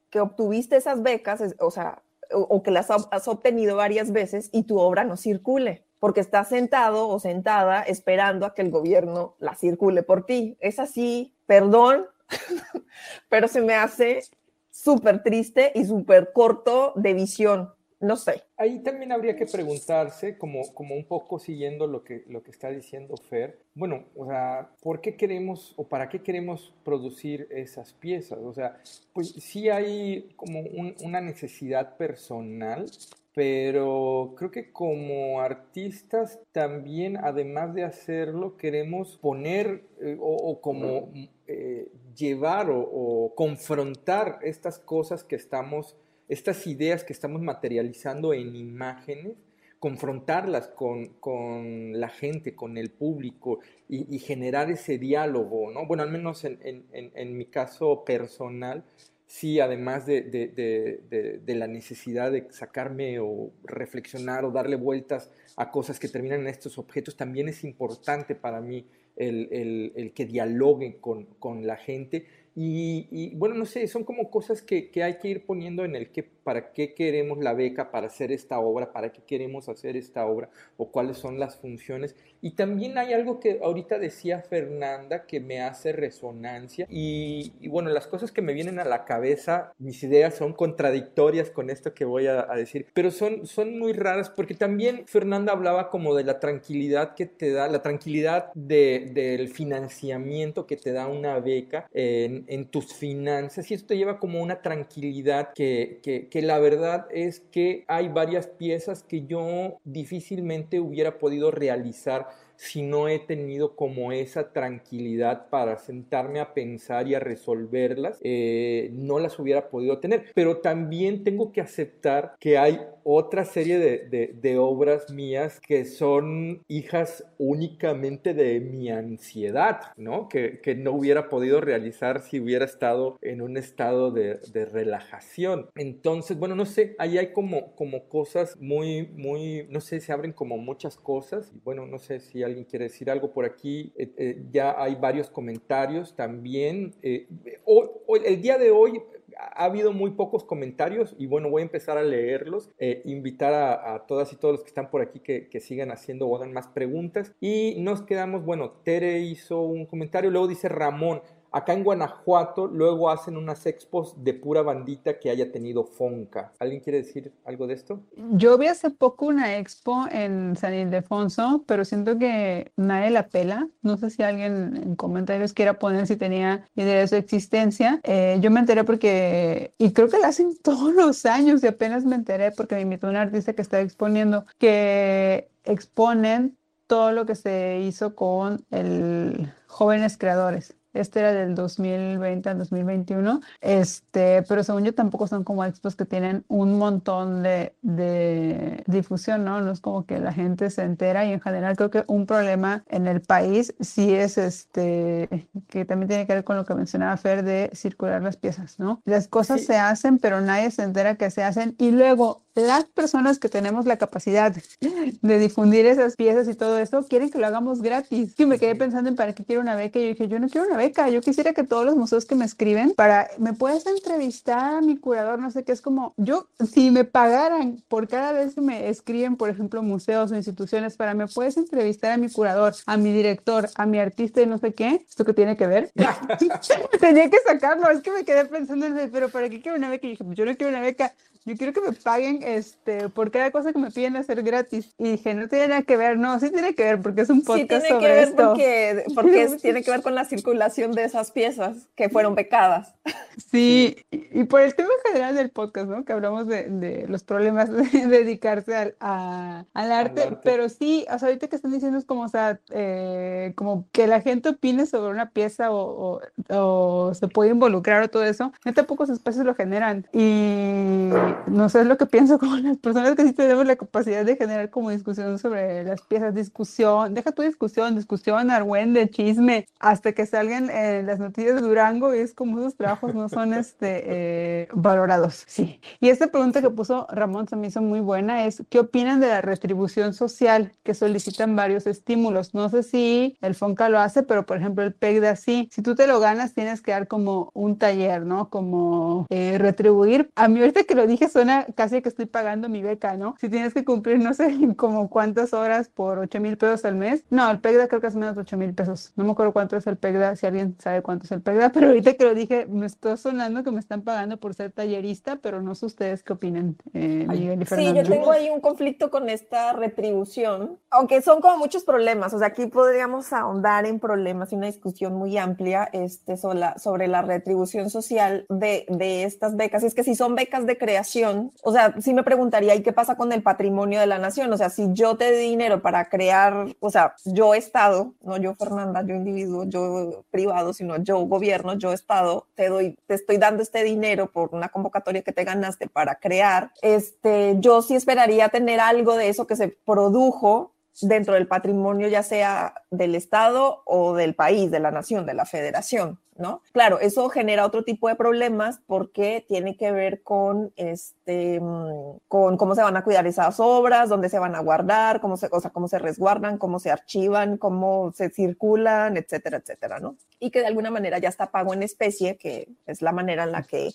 que obtuviste esas becas, o sea, o, que las has obtenido varias veces y tu obra no circule, porque estás sentado o sentada esperando a que el gobierno la circule por ti. Es así, perdón, pero se me hace súper triste y súper corto de visión. No sé. Ahí también habría que preguntarse, como, como un poco siguiendo lo que, lo que está diciendo Fer, bueno, o sea, ¿por qué queremos o para qué queremos producir esas piezas? O sea, pues sí hay como una necesidad personal, pero creo que como artistas también, además de hacerlo, queremos poner eh, o, como eh, llevar o, confrontar estas cosas que estamos estas ideas que estamos materializando en imágenes, confrontarlas con, con la gente, con el público y, generar ese diálogo, ¿no? Bueno, al menos en, en, en mi caso personal, sí, además de, de, de, la necesidad de sacarme o reflexionar o darle vueltas a cosas que terminan en estos objetos, también es importante para mí el, el, que dialoguen con, con, la gente. Y, bueno, no sé, son como cosas que, que, hay que ir poniendo en el que para qué queremos la beca para hacer esta obra, para qué queremos hacer esta obra o cuáles son las funciones. Y también hay algo que ahorita decía Fernanda que me hace resonancia y, bueno, las cosas que me vienen a la cabeza, mis ideas son contradictorias con esto que voy a, decir, pero son, son muy raras porque también Fernanda hablaba como de la tranquilidad que te da, la tranquilidad de, del financiamiento que te da una beca en en tus finanzas y esto te lleva como una tranquilidad que, que, la verdad es que hay varias piezas que yo difícilmente hubiera podido realizar si no he tenido como esa tranquilidad para sentarme a pensar y a resolverlas, eh, no las hubiera podido tener. Pero también tengo que aceptar que hay otra serie de, obras mías que son hijas únicamente de mi ansiedad, ¿no? Que, no hubiera podido realizar si hubiera estado en un estado de, relajación. Entonces, bueno, no sé, ahí hay como, como cosas muy, muy, no sé, se abren como muchas cosas. Bueno, no sé si alguien quiere decir algo por aquí. Eh, eh, ya hay varios comentarios también. Eh, hoy, el día de hoy ha habido muy pocos comentarios y bueno, voy a empezar a leerlos. invitar a, todas y todos los que están por aquí que, que, sigan haciendo o hagan más preguntas. Y nos quedamos, bueno, Tere hizo un comentario, luego dice Ramón, Acá en Guanajuato luego hacen unas expos de pura bandita que haya tenido Fonca. ¿Alguien quiere decir algo de esto? Yo vi hace poco una expo en San Ildefonso, pero siento que nadie la pela. No sé si alguien en comentarios quiera poner si tenía idea de su existencia. Eh, yo me enteré porque, y creo que la hacen todos los años y apenas me enteré porque me invitó un artista que está exponiendo que exponen todo lo que se hizo con el jóvenes creadores este era del 2020 al 2021, este, pero según yo tampoco son como expos que tienen un montón de, de difusión, ¿no? No es como que la gente se entera y en general creo que un problema en el país sí es este, que también tiene que ver con lo que mencionaba Fer de circular las piezas, ¿no? Las cosas se hacen, pero nadie se entera que se hacen y luego las personas que tenemos la capacidad de difundir esas piezas y todo esto quieren que lo hagamos gratis. Que me quedé pensando en para qué quiero una beca. Y yo dije, yo no quiero una beca, yo quisiera que todos los museos que me escriben para, me puedes entrevistar a mi curador, no sé qué, es como, yo, si me pagaran por cada vez que me escriben, por ejemplo, museos o instituciones, para, me puedes entrevistar a mi curador, a mi director, a mi artista y no sé qué, ¿esto qué tiene que ver? Tenía que sacarlo, es que me quedé pensando, pero ¿para qué quiero una beca? Y dije, pues yo no quiero una beca, yo quiero que me paguen este, por cada cosa que me piden hacer gratis. Y dije, no tiene nada que ver, no, sí tiene que ver porque es un podcast sí, tiene que ver Porque, porque tiene que ver con la circulación de esas piezas que fueron becadas. Sí, y, por el tema general del podcast, ¿no? Que hablamos de, de los problemas de dedicarse al, al, arte, pero sí, o sea, ahorita que están diciendo es como, o sea, eh, como que la gente opine sobre una pieza o, o, se puede involucrar o todo eso, no pocos espacios lo generan. Y no sé lo que pienso con las personas que sí tenemos la capacidad de generar como discusión sobre las piezas, discusión, deja tu discusión, discusión, argüende, chisme, hasta que salgan eh, las noticias de Durango y es como esos trabajos no son este, eh, valorados. Sí. Y esta pregunta que puso Ramón se me hizo muy buena, es ¿qué opinan de la retribución social que solicitan varios estímulos? No sé si el FONCA lo hace, pero por ejemplo el PEGDA sí. Si tú te lo ganas, tienes que dar como un taller, ¿no? Como eh, retribuir. A mí ahorita que lo dije suena casi que estoy pagando mi beca, ¿no? Si tienes que cumplir, no sé, como cuántas horas por 8 mil pesos al mes. No, el PEGDA creo que es menos de 8 mil pesos. No me acuerdo cuánto es el PEGDA, si alguien sabe cuánto es el PEGDA, pero ahorita que lo dije, me está sonando que me están pagando por ser tallerista, pero no sé ustedes qué opinan, eh, Miguel y Fernando. Sí, yo tengo ahí un conflicto con esta retribución, aunque son como muchos problemas. O sea, aquí podríamos ahondar en problemas y una discusión muy amplia este, sobre, la, sobre la retribución social de, de estas becas. Y es que si son becas de creación, o sea, sí me preguntaría, ¿y qué pasa con el patrimonio de la nación? O sea, si yo te di dinero para crear, o sea, yo Estado, no yo Fernanda, yo individuo, yo privado, sino yo gobierno, yo Estado, te doy, te estoy dando este dinero por una convocatoria que te ganaste para crear, este, yo sí esperaría tener algo de eso que se produjo dentro del patrimonio, ya sea del Estado o del país, de la nación, de la federación. ¿No? Claro, eso genera otro tipo de problemas porque tiene que ver con, este, mm, con cómo se van a cuidar esas obras, dónde se van a guardar, cómo se, o sea, cómo se resguardan, cómo se archivan, cómo se circulan, etcétera, etcétera, ¿no? Y que de alguna manera ya está pago en especie, que es la manera en la que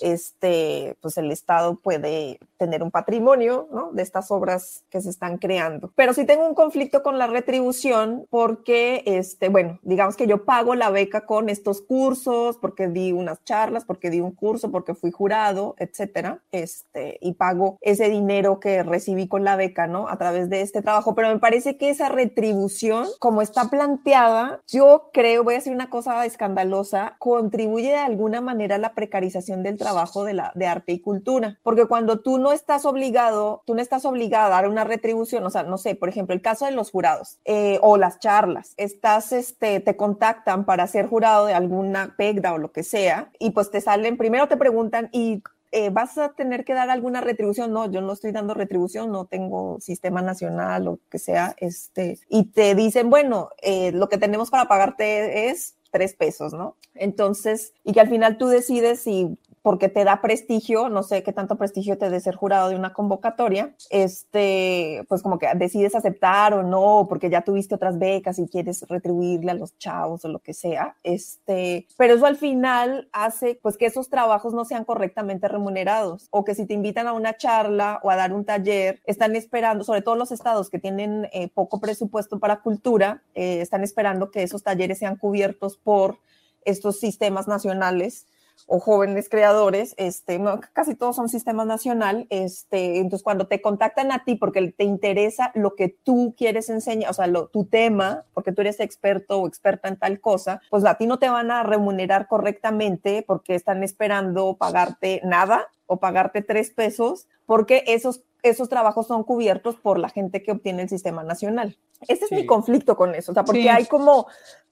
este, pues el Estado puede tener un patrimonio, ¿no? De estas obras que se están creando. Pero sí tengo un conflicto con la retribución porque, este, bueno, digamos que yo pago la beca con estos cursos, porque di unas charlas, porque di un curso, porque fui jurado, etcétera, este, y pago ese dinero que recibí con la beca, ¿no? A través de este trabajo. Pero me parece que esa retribución, como está planteada, yo creo, voy a decir una cosa escandalosa, contribuye de alguna manera a la precarización del trabajo de, la, de arte y cultura. Porque cuando tú no estás obligado, tú no estás obligado a dar una retribución, o sea, no sé, por ejemplo, el caso de los jurados eh, o las charlas, estás, este, te contactan para ser jurado de algún alguna PECDA o lo que sea, y pues te salen, primero te preguntan, ¿y eh, vas a tener que dar alguna retribución? No, yo no estoy dando retribución, no tengo sistema nacional o que sea, este, y te dicen, bueno, eh, lo que tenemos para pagarte es tres pesos, ¿no? Entonces, y que al final tú decides si porque te da prestigio, no sé qué tanto prestigio te de ser jurado de una convocatoria, este, pues como que decides aceptar o no, porque ya tuviste otras becas y quieres retribuirle a los chavos o lo que sea, este, pero eso al final hace pues que esos trabajos no sean correctamente remunerados o que si te invitan a una charla o a dar un taller, están esperando, sobre todo los estados que tienen eh, poco presupuesto para cultura, eh, están esperando que esos talleres sean cubiertos por estos sistemas nacionales o jóvenes creadores, este, casi todos son sistemas nacional, este, entonces cuando te contactan a ti porque te interesa lo que tú quieres enseñar, o sea, lo, tu tema, porque tú eres experto o experta en tal cosa, pues a ti no te van a remunerar correctamente porque están esperando pagarte nada o pagarte tres pesos, porque esos, esos trabajos son cubiertos por la gente que obtiene el sistema nacional. Este es mi conflicto con eso, o sea, porque hay como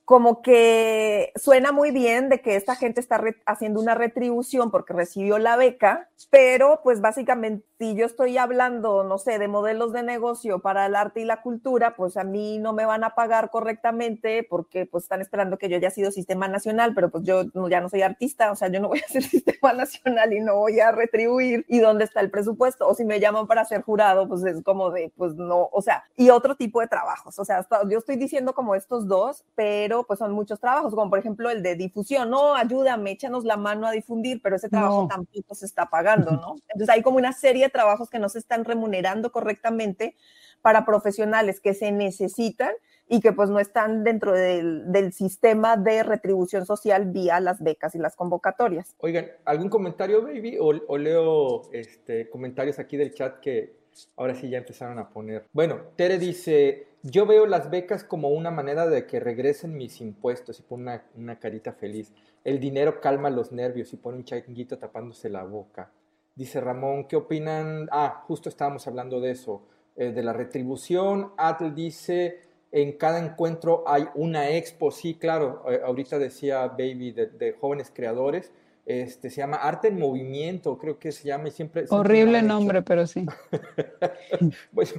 como que suena muy bien de que esta gente está haciendo una retribución porque recibió la beca, pero pues básicamente si yo estoy hablando, no sé, de modelos de negocio para el arte y la cultura, pues a mí no me van a pagar correctamente porque pues están esperando que yo haya sido sistema nacional, pero pues yo ya no soy artista, o sea, yo no voy a ser sistema nacional y no voy a retribuir. ¿Y dónde está el presupuesto? O si me llaman para ser jurado, pues es como de, pues no, o sea, y otro tipo de trabajos, o sea, yo estoy diciendo como estos dos, pero pues son muchos trabajos, como por ejemplo el de difusión, no, ayúdame, échanos la mano a difundir, pero ese trabajo tampoco se está pagando, ¿no? Entonces hay como una serie de trabajos que no se están remunerando correctamente para profesionales que se necesitan y que pues no están dentro del, del, sistema de retribución social vía las becas y las convocatorias. Oigan, ¿algún comentario, baby? O, o leo este, comentarios aquí del chat que ahora sí ya empezaron a poner. Bueno, Tere dice, yo veo las becas como una manera de que regresen mis impuestos y pone una, carita feliz. El dinero calma los nervios y pone un changuito tapándose la boca. Dice Ramón, ¿qué opinan? Ah, justo estábamos hablando de eso, eh, de la retribución. Atle dice, en cada encuentro hay una expo. Sí, claro, eh, ahorita decía Baby de jóvenes creadores este, se llama Arte en Movimiento, creo que se llama y siempre... Horrible nombre, pero sí. pues,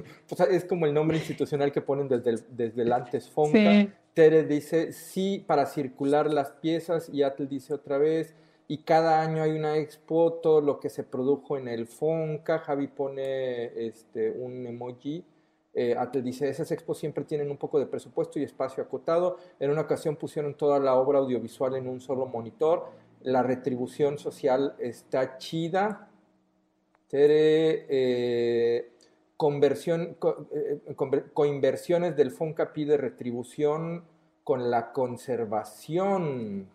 es como el nombre institucional que ponen desde el, desde el antes Fonca. Tere dice, sí, para circular las piezas, y Atle dice otra vez, y cada año hay una expo, todo lo que se produjo en el Fonca, Javi pone este, un emoji. Eh, Atle dice, esas expos siempre tienen un poco de presupuesto y espacio acotado. En una ocasión pusieron toda la obra audiovisual en un solo monitor la retribución social está chida. Tere, eh, conversión, eh, coinversiones del FONCA pide retribución con la conservación.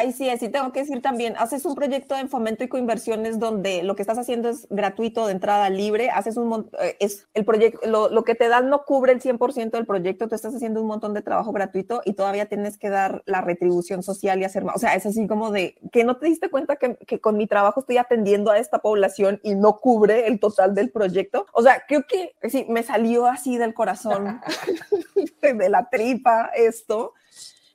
Ahí sí, sí tengo que decir también, haces un proyecto en fomento y coinversiones donde lo que estás haciendo es gratuito de entrada libre, haces un eh, es el proyecto, lo, que te dan no cubre el 100% del proyecto, tú estás haciendo un montón de trabajo gratuito y todavía tienes que dar la retribución social y hacer más. O sea, es así como de que no te diste cuenta que, que con mi trabajo estoy atendiendo a esta población y no cubre el total del proyecto. O sea, creo que sí, me salió así del corazón, de la tripa esto.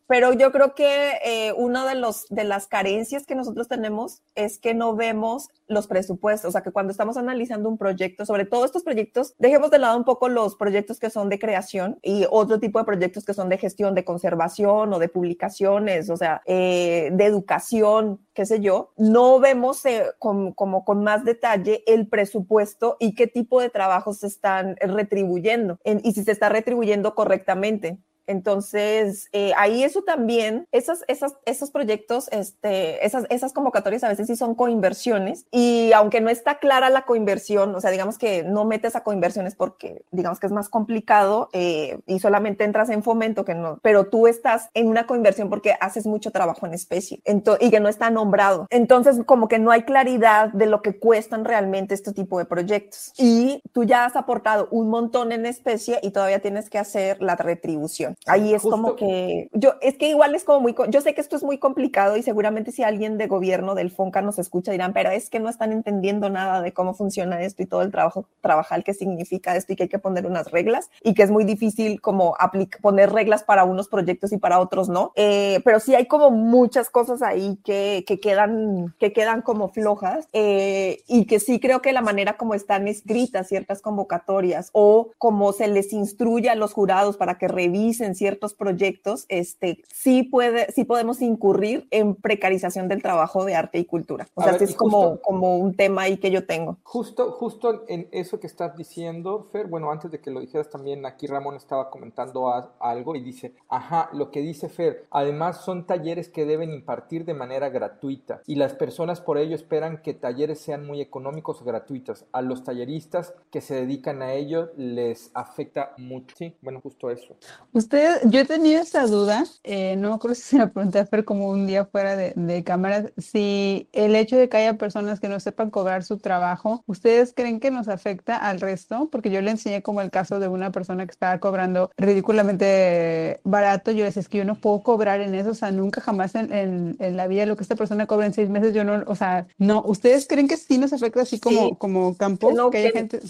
Pero yo creo que eh, una de, de las carencias que nosotros tenemos es que no vemos los presupuestos, o sea, que cuando estamos analizando un proyecto, sobre todo estos proyectos, dejemos de lado un poco los proyectos que son de creación y otro tipo de proyectos que son de gestión, de conservación o de publicaciones, o sea, eh, de educación, qué sé yo, no vemos eh, como con más detalle el presupuesto y qué tipo de trabajos se están retribuyendo y si se está retribuyendo correctamente. Entonces, eh, ahí eso también, esas, esas, esos proyectos, este, esas, esas convocatorias a veces sí son coinversiones y aunque no está clara la coinversión, o sea, digamos que no metes a coinversiones porque digamos que es más complicado eh, y solamente entras en fomento que no, pero tú estás en una coinversión porque haces mucho trabajo en especie y que no está nombrado. Entonces, como que no hay claridad de lo que cuestan realmente este tipo de proyectos y tú ya has aportado un montón en especie y todavía tienes que hacer la retribución. Ahí es como que, yo, es que igual es como muy, yo sé que esto es muy complicado y seguramente si alguien de gobierno del FONCA nos escucha dirán, pero es que no están entendiendo nada de cómo funciona esto y todo el trabajo, trabajar que significa esto y que hay que poner unas reglas y que es muy difícil como poner reglas para unos proyectos y para otros no. Eh, pero sí hay como muchas cosas ahí que, que quedan, que quedan como flojas eh, y que sí creo que la manera como están escritas ciertas convocatorias o como se les instruye a los jurados para que revisen en ciertos proyectos, este, sí, puede, sí podemos incurrir en precarización del trabajo de arte y cultura. O sea, este es como, como un tema ahí que yo tengo. Justo, justo en eso que estás diciendo, Fer, bueno, antes de que lo dijeras también, aquí Ramón estaba comentando algo y dice, ajá, lo que dice Fer, además son talleres que deben impartir de manera gratuita y las personas por ello esperan que talleres sean muy económicos o gratuitos. A los talleristas que se dedican a ello les afecta mucho. Sí, bueno, justo eso. Usted yo he tenido esa duda, eh, no creo si se la pregunté a Fer como un día fuera de, de cámaras, si el hecho de que haya personas que no sepan cobrar su trabajo, ¿ustedes creen que nos afecta al resto? Porque yo le enseñé como el caso de una persona que estaba cobrando ridículamente barato, yo decía, es que yo no puedo cobrar en eso, o sea, nunca jamás en, en, la vida lo que esta persona cobra en seis meses, yo no, o sea, no, ¿ustedes creen que sí nos afecta así como, como campo? que, hay gente...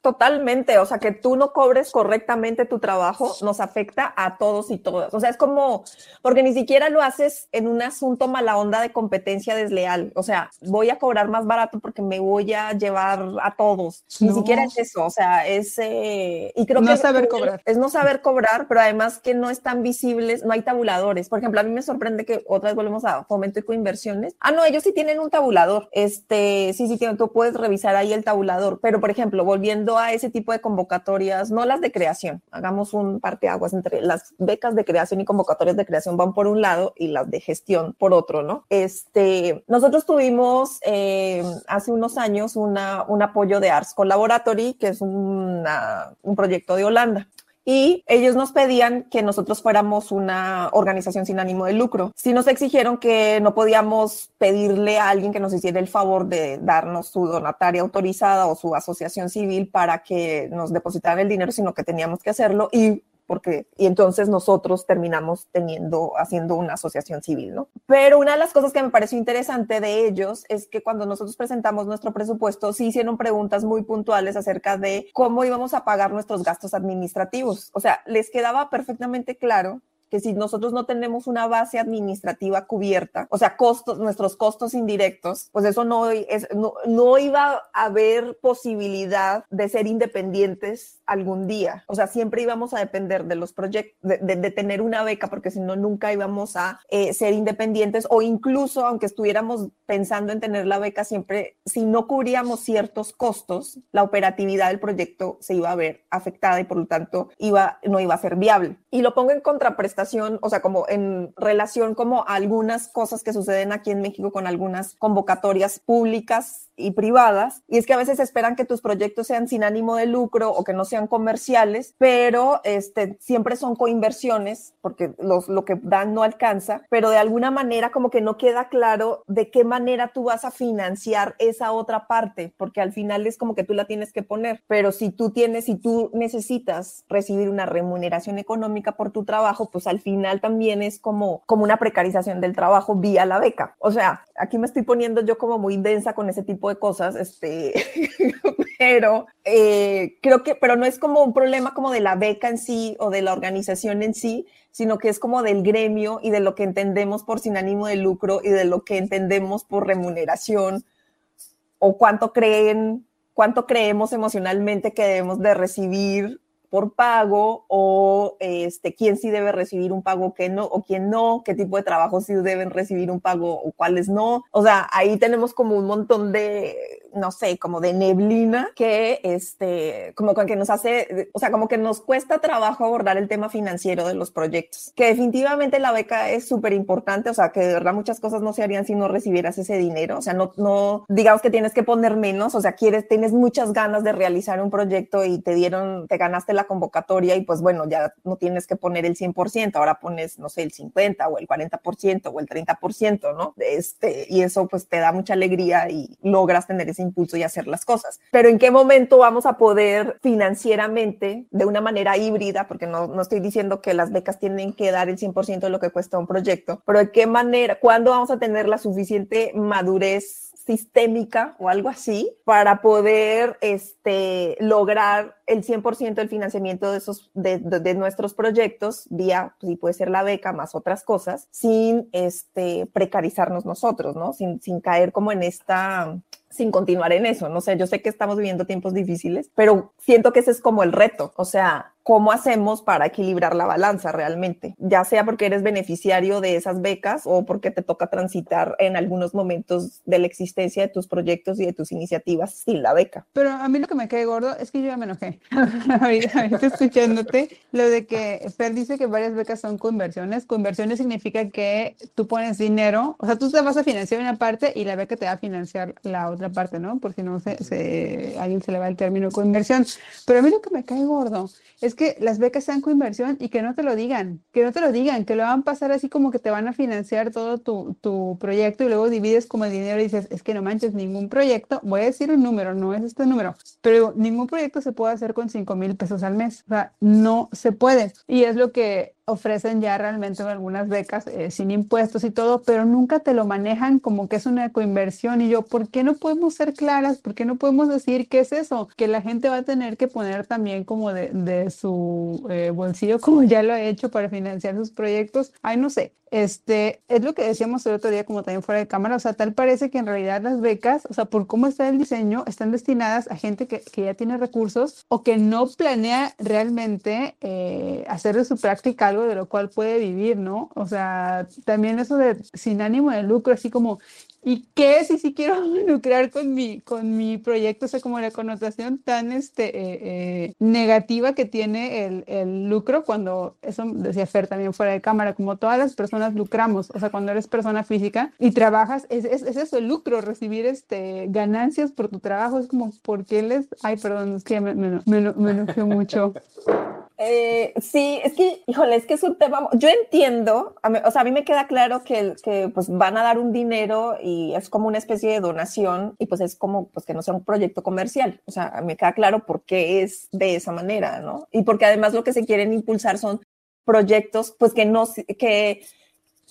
Totalmente, o sea, que tú no cobres correctamente tu trabajo nos afecta a todos y todas. O sea, es como, porque ni siquiera lo haces en un asunto mala onda de competencia desleal. O sea, voy a cobrar más barato porque me voy a llevar a todos. Ni siquiera es eso. O sea, es, eh, y creo no que saber cobrar. Es no saber cobrar, pero además que no están visibles, no hay tabuladores. Por ejemplo, a mí me sorprende que otra vez volvemos a fomento y coinversiones. Ah, no, ellos sí tienen un tabulador. Este, sí, sí, tú puedes revisar ahí el tabulador. Pero, por ejemplo, volviendo a ese tipo de convocatorias, no las de creación, hagamos un parteaguas entre las becas de creación y convocatorias de creación van por un lado y las de gestión por otro, ¿no? Este, nosotros tuvimos eh, hace unos años una, un apoyo de Arts Collaboratory, que es una, un proyecto de Holanda y ellos nos pedían que nosotros fuéramos una organización sin ánimo de lucro. Sí nos exigieron que no podíamos pedirle a alguien que nos hiciera el favor de darnos su donataria autorizada o su asociación civil para que nos depositaran el dinero, sino que teníamos que hacerlo y porque, y entonces nosotros terminamos teniendo, haciendo una asociación civil, ¿no? Pero una de las cosas que me pareció interesante de ellos es que cuando nosotros presentamos nuestro presupuesto, sí hicieron preguntas muy puntuales acerca de cómo íbamos a pagar nuestros gastos administrativos. O sea, les quedaba perfectamente claro que si nosotros no tenemos una base administrativa cubierta, o sea, costos, nuestros costos indirectos, pues eso no, es, no, no iba a haber posibilidad de ser independientes algún día. O sea, siempre íbamos a depender de los proyectos, de, tener una beca, porque si no, nunca íbamos a eh, ser independientes o incluso, aunque estuviéramos pensando en tener la beca, siempre, si no cubríamos ciertos costos, la operatividad del proyecto se iba a ver afectada y por lo tanto iba, no iba a ser viable. Y lo pongo en contraprestación o sea, como en relación como a algunas cosas que suceden aquí en México con algunas convocatorias públicas y privadas, y es que a veces esperan que tus proyectos sean sin ánimo de lucro o que no sean comerciales, pero este, siempre son coinversiones, porque los, lo que dan no alcanza, pero de alguna manera como que no queda claro de qué manera tú vas a financiar esa otra parte, porque al final es como que tú la tienes que poner, pero si tú tienes, si tú necesitas recibir una remuneración económica por tu trabajo, pues al final también es como, como una precarización del trabajo vía la beca. O sea, aquí me estoy poniendo yo como muy densa con ese tipo de cosas, este, pero eh, creo que, pero no es como un problema como de la beca en sí o de la organización en sí, sino que es como del gremio y de lo que entendemos por sin ánimo de lucro y de lo que entendemos por remuneración o cuánto creen, cuánto creemos emocionalmente que debemos de recibir por pago o este, quién sí debe recibir un pago, qué no, o quién no, qué tipo de trabajos sí deben recibir un pago o cuáles no. O sea, ahí tenemos como un montón de, no sé, como de neblina que, este, como que nos hace, o sea, como que nos cuesta trabajo abordar el tema financiero de los proyectos, que definitivamente la beca es súper importante, o sea, que de verdad muchas cosas no se harían si no recibieras ese dinero, o sea, no, no, digamos que tienes que poner menos, o sea, quieres, tienes muchas ganas de realizar un proyecto y te dieron, te ganaste la convocatoria y pues bueno, ya no tienes que poner el 100%, ahora pones, no sé, el 50 o el 40% o el 30%, ¿no? Este, y eso pues te da mucha alegría y logras tener ese impulso y hacer las cosas. Pero ¿en qué momento vamos a poder financieramente, de una manera híbrida, porque no, no estoy diciendo que las becas tienen que dar el 100% de lo que cuesta un proyecto, pero de qué manera, cuándo vamos a tener la suficiente madurez sistémica o algo así para poder este, lograr el 100% del financiamiento de, esos, de, de, nuestros proyectos vía, pues, puede ser la beca más otras cosas, sin este, precarizarnos nosotros, ¿no? Sin, sin caer como en esta sin continuar en eso. No sé, yo sé que estamos viviendo tiempos difíciles, pero siento que ese es como el reto. O sea, cómo hacemos para equilibrar la balanza realmente, ya sea porque eres beneficiario de esas becas o porque te toca transitar en algunos momentos de la existencia de tus proyectos y de tus iniciativas sin la beca. Pero a mí lo que me cae gordo es que yo ya me enojé ahorita, escuchándote lo de que Fer dice que varias becas son conversiones. Conversiones significa que tú pones dinero, o sea, tú te vas a financiar una parte y la beca te va a financiar la otra parte, ¿no? Porque no se, se, a alguien se le va el término conversión. Pero a mí lo que me cae gordo es que las becas sean coinversión y que no te lo digan, que no te lo digan, que lo van a pasar así como que te van a financiar todo tu, tu, proyecto y luego divides como el dinero y dices, es que no manches ningún proyecto, voy a decir un número, no es este número, pero ningún proyecto se puede hacer con 5 mil pesos al mes, o sea, no se puede. Y es lo que ofrecen ya realmente algunas becas eh, sin impuestos y todo, pero nunca te lo manejan como que es una coinversión. Y yo, ¿por qué no podemos ser claras? ¿Por qué no podemos decir qué es eso? Que la gente va a tener que poner también como de, de su eh, bolsillo, como ya lo ha hecho para financiar sus proyectos. Ay, no sé, este, es lo que decíamos el otro día, como también fuera de cámara, o sea, tal parece que en realidad las becas, o sea, por cómo está el diseño, están destinadas a gente que, que ya tiene recursos o que no planea realmente eh, hacer de su práctica algo de lo cual puede vivir, ¿no? O sea, también eso de sin ánimo de lucro, así como, ¿Y qué si si quiero lucrar con mi, con mi proyecto? O sea, como la connotación tan este, eh, eh, negativa que tiene el, el, lucro cuando, eso decía Fer también fuera de cámara, como todas las personas lucramos, o sea, cuando eres persona física y trabajas, es, es, es eso el lucro, recibir este, ganancias por tu trabajo, es como, ¿por qué les...? Ay, perdón, es que me, me, me, me enojé mucho. Eh, sí, es que, híjole, es que es un tema, yo entiendo, o sea, a mí me queda claro que, que pues van a dar un dinero y es como una especie de donación y pues es como pues que no sea un proyecto comercial, o sea, me queda claro por qué es de esa manera, ¿no? Y porque además lo que se quieren impulsar son proyectos pues que no, que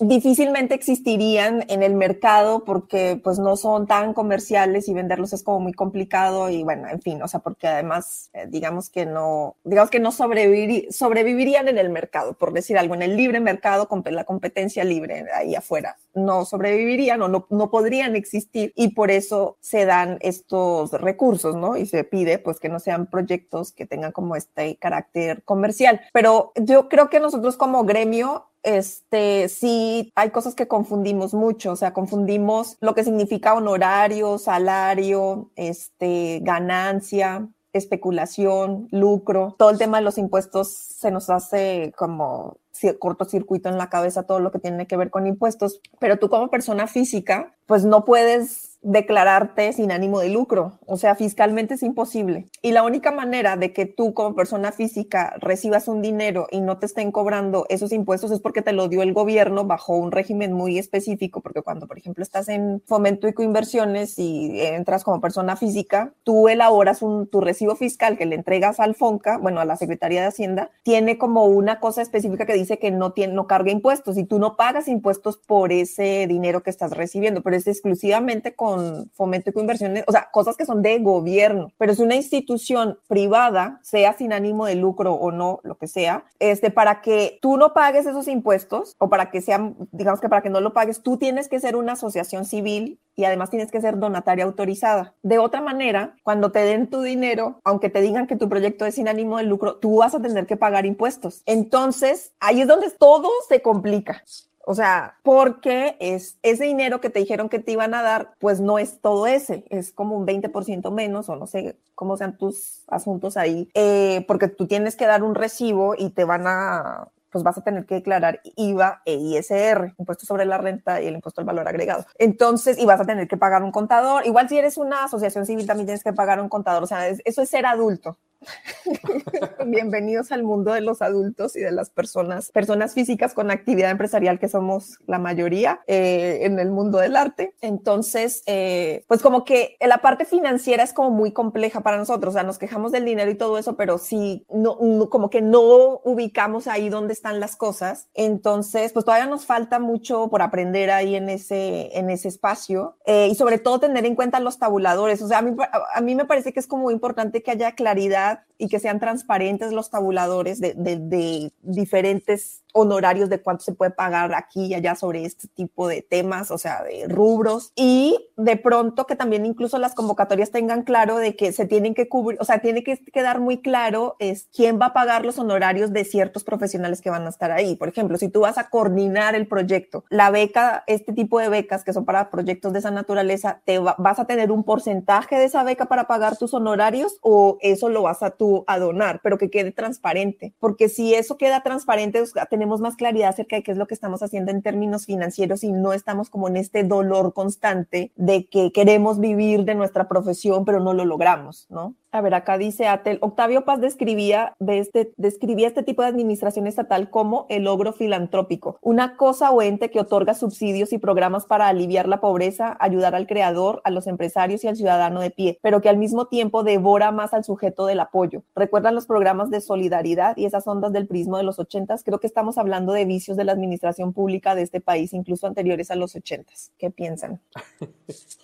difícilmente existirían en el mercado porque pues no son tan comerciales y venderlos es como muy complicado y bueno, en fin, o sea, porque además eh, digamos que no, digamos que no sobrevivirían en el mercado, por decir algo, en el libre mercado con la competencia libre ahí afuera, no sobrevivirían o no, no podrían existir y por eso se dan estos recursos, ¿no? Y se pide pues que no sean proyectos que tengan como este carácter comercial. Pero yo creo que nosotros como gremio este, sí hay cosas que confundimos mucho, o sea, confundimos lo que significa honorario, salario, este, ganancia, especulación, lucro, todo el tema de los impuestos se nos hace como cortocircuito en la cabeza todo lo que tiene que ver con impuestos, pero tú como persona física, pues no puedes declararte sin ánimo de lucro. O sea, fiscalmente es imposible. Y la única manera de que tú como persona física recibas un dinero y no te estén cobrando esos impuestos es porque te lo dio el gobierno bajo un régimen muy específico, porque cuando, por ejemplo, estás en fomento y coinversiones y entras como persona física, tú elaboras un, tu recibo fiscal que le entregas al FONCA, bueno, a la Secretaría de Hacienda, tiene como una cosa específica que dice que no, tiene, no carga impuestos y tú no pagas impuestos por ese dinero que estás recibiendo, pero es exclusivamente con fomento y inversiones, o sea, cosas que son de gobierno, pero es una institución privada, sea sin ánimo de lucro o no, lo que sea, este, para que tú no pagues esos impuestos o para que sean, digamos que para que no lo pagues, tú tienes que ser una asociación civil y además tienes que ser donataria autorizada. De otra manera, cuando te den tu dinero, aunque te digan que tu proyecto es sin ánimo de lucro, tú vas a tener que pagar impuestos. Entonces, ahí es donde todo se complica. O sea, porque es ese dinero que te dijeron que te iban a dar, pues no es todo ese, es como un 20% menos o no sé cómo sean tus asuntos ahí, eh, porque tú tienes que dar un recibo y te van a, pues vas a tener que declarar IVA e ISR, impuesto sobre la renta y el impuesto al valor agregado. Entonces, y vas a tener que pagar un contador. Igual si eres una asociación civil también tienes que pagar un contador. O sea, eso es ser adulto. Bienvenidos al mundo de los adultos y de las personas, personas físicas con actividad empresarial que somos la mayoría eh, en el mundo del arte. Entonces, eh, pues como que la parte financiera es como muy compleja para nosotros, o sea, nos quejamos del dinero y todo eso, pero si no, como que no ubicamos ahí donde están las cosas, entonces, pues todavía nos falta mucho por aprender ahí en ese, en ese espacio eh, y sobre todo tener en cuenta los tabuladores. O sea, a mí, a mí me parece que es como importante que haya claridad y que sean transparentes los tabuladores de, de diferentes honorarios de cuánto se puede pagar aquí y allá sobre este tipo de temas, o sea, de rubros. Y de pronto que también incluso las convocatorias tengan claro de que se tienen que cubrir, o sea, tiene que quedar muy claro es quién va a pagar los honorarios de ciertos profesionales que van a estar ahí. Por ejemplo, si tú vas a coordinar el proyecto, la beca, este tipo de becas que son para proyectos de esa naturaleza, te vas a tener un porcentaje de esa beca para pagar tus honorarios o eso lo vas a tú a donar, pero que quede transparente, porque si eso queda transparente, tenemos más claridad acerca de qué es lo que estamos haciendo en términos financieros y no estamos como en este dolor constante de que queremos vivir de nuestra profesión, pero no lo logramos, ¿no? A ver, acá dice Atel, Octavio Paz describía, de este, describía este tipo de administración estatal como el logro filantrópico, una cosa o ente que otorga subsidios y programas para aliviar la pobreza, ayudar al creador, a los empresarios y al ciudadano de pie, pero que al mismo tiempo devora más al sujeto del apoyo. ¿Recuerdan los programas de solidaridad y esas ondas del prismo de los ochentas? Creo que estamos hablando de vicios de la administración pública de este país, incluso anteriores a los ochentas. ¿Qué piensan?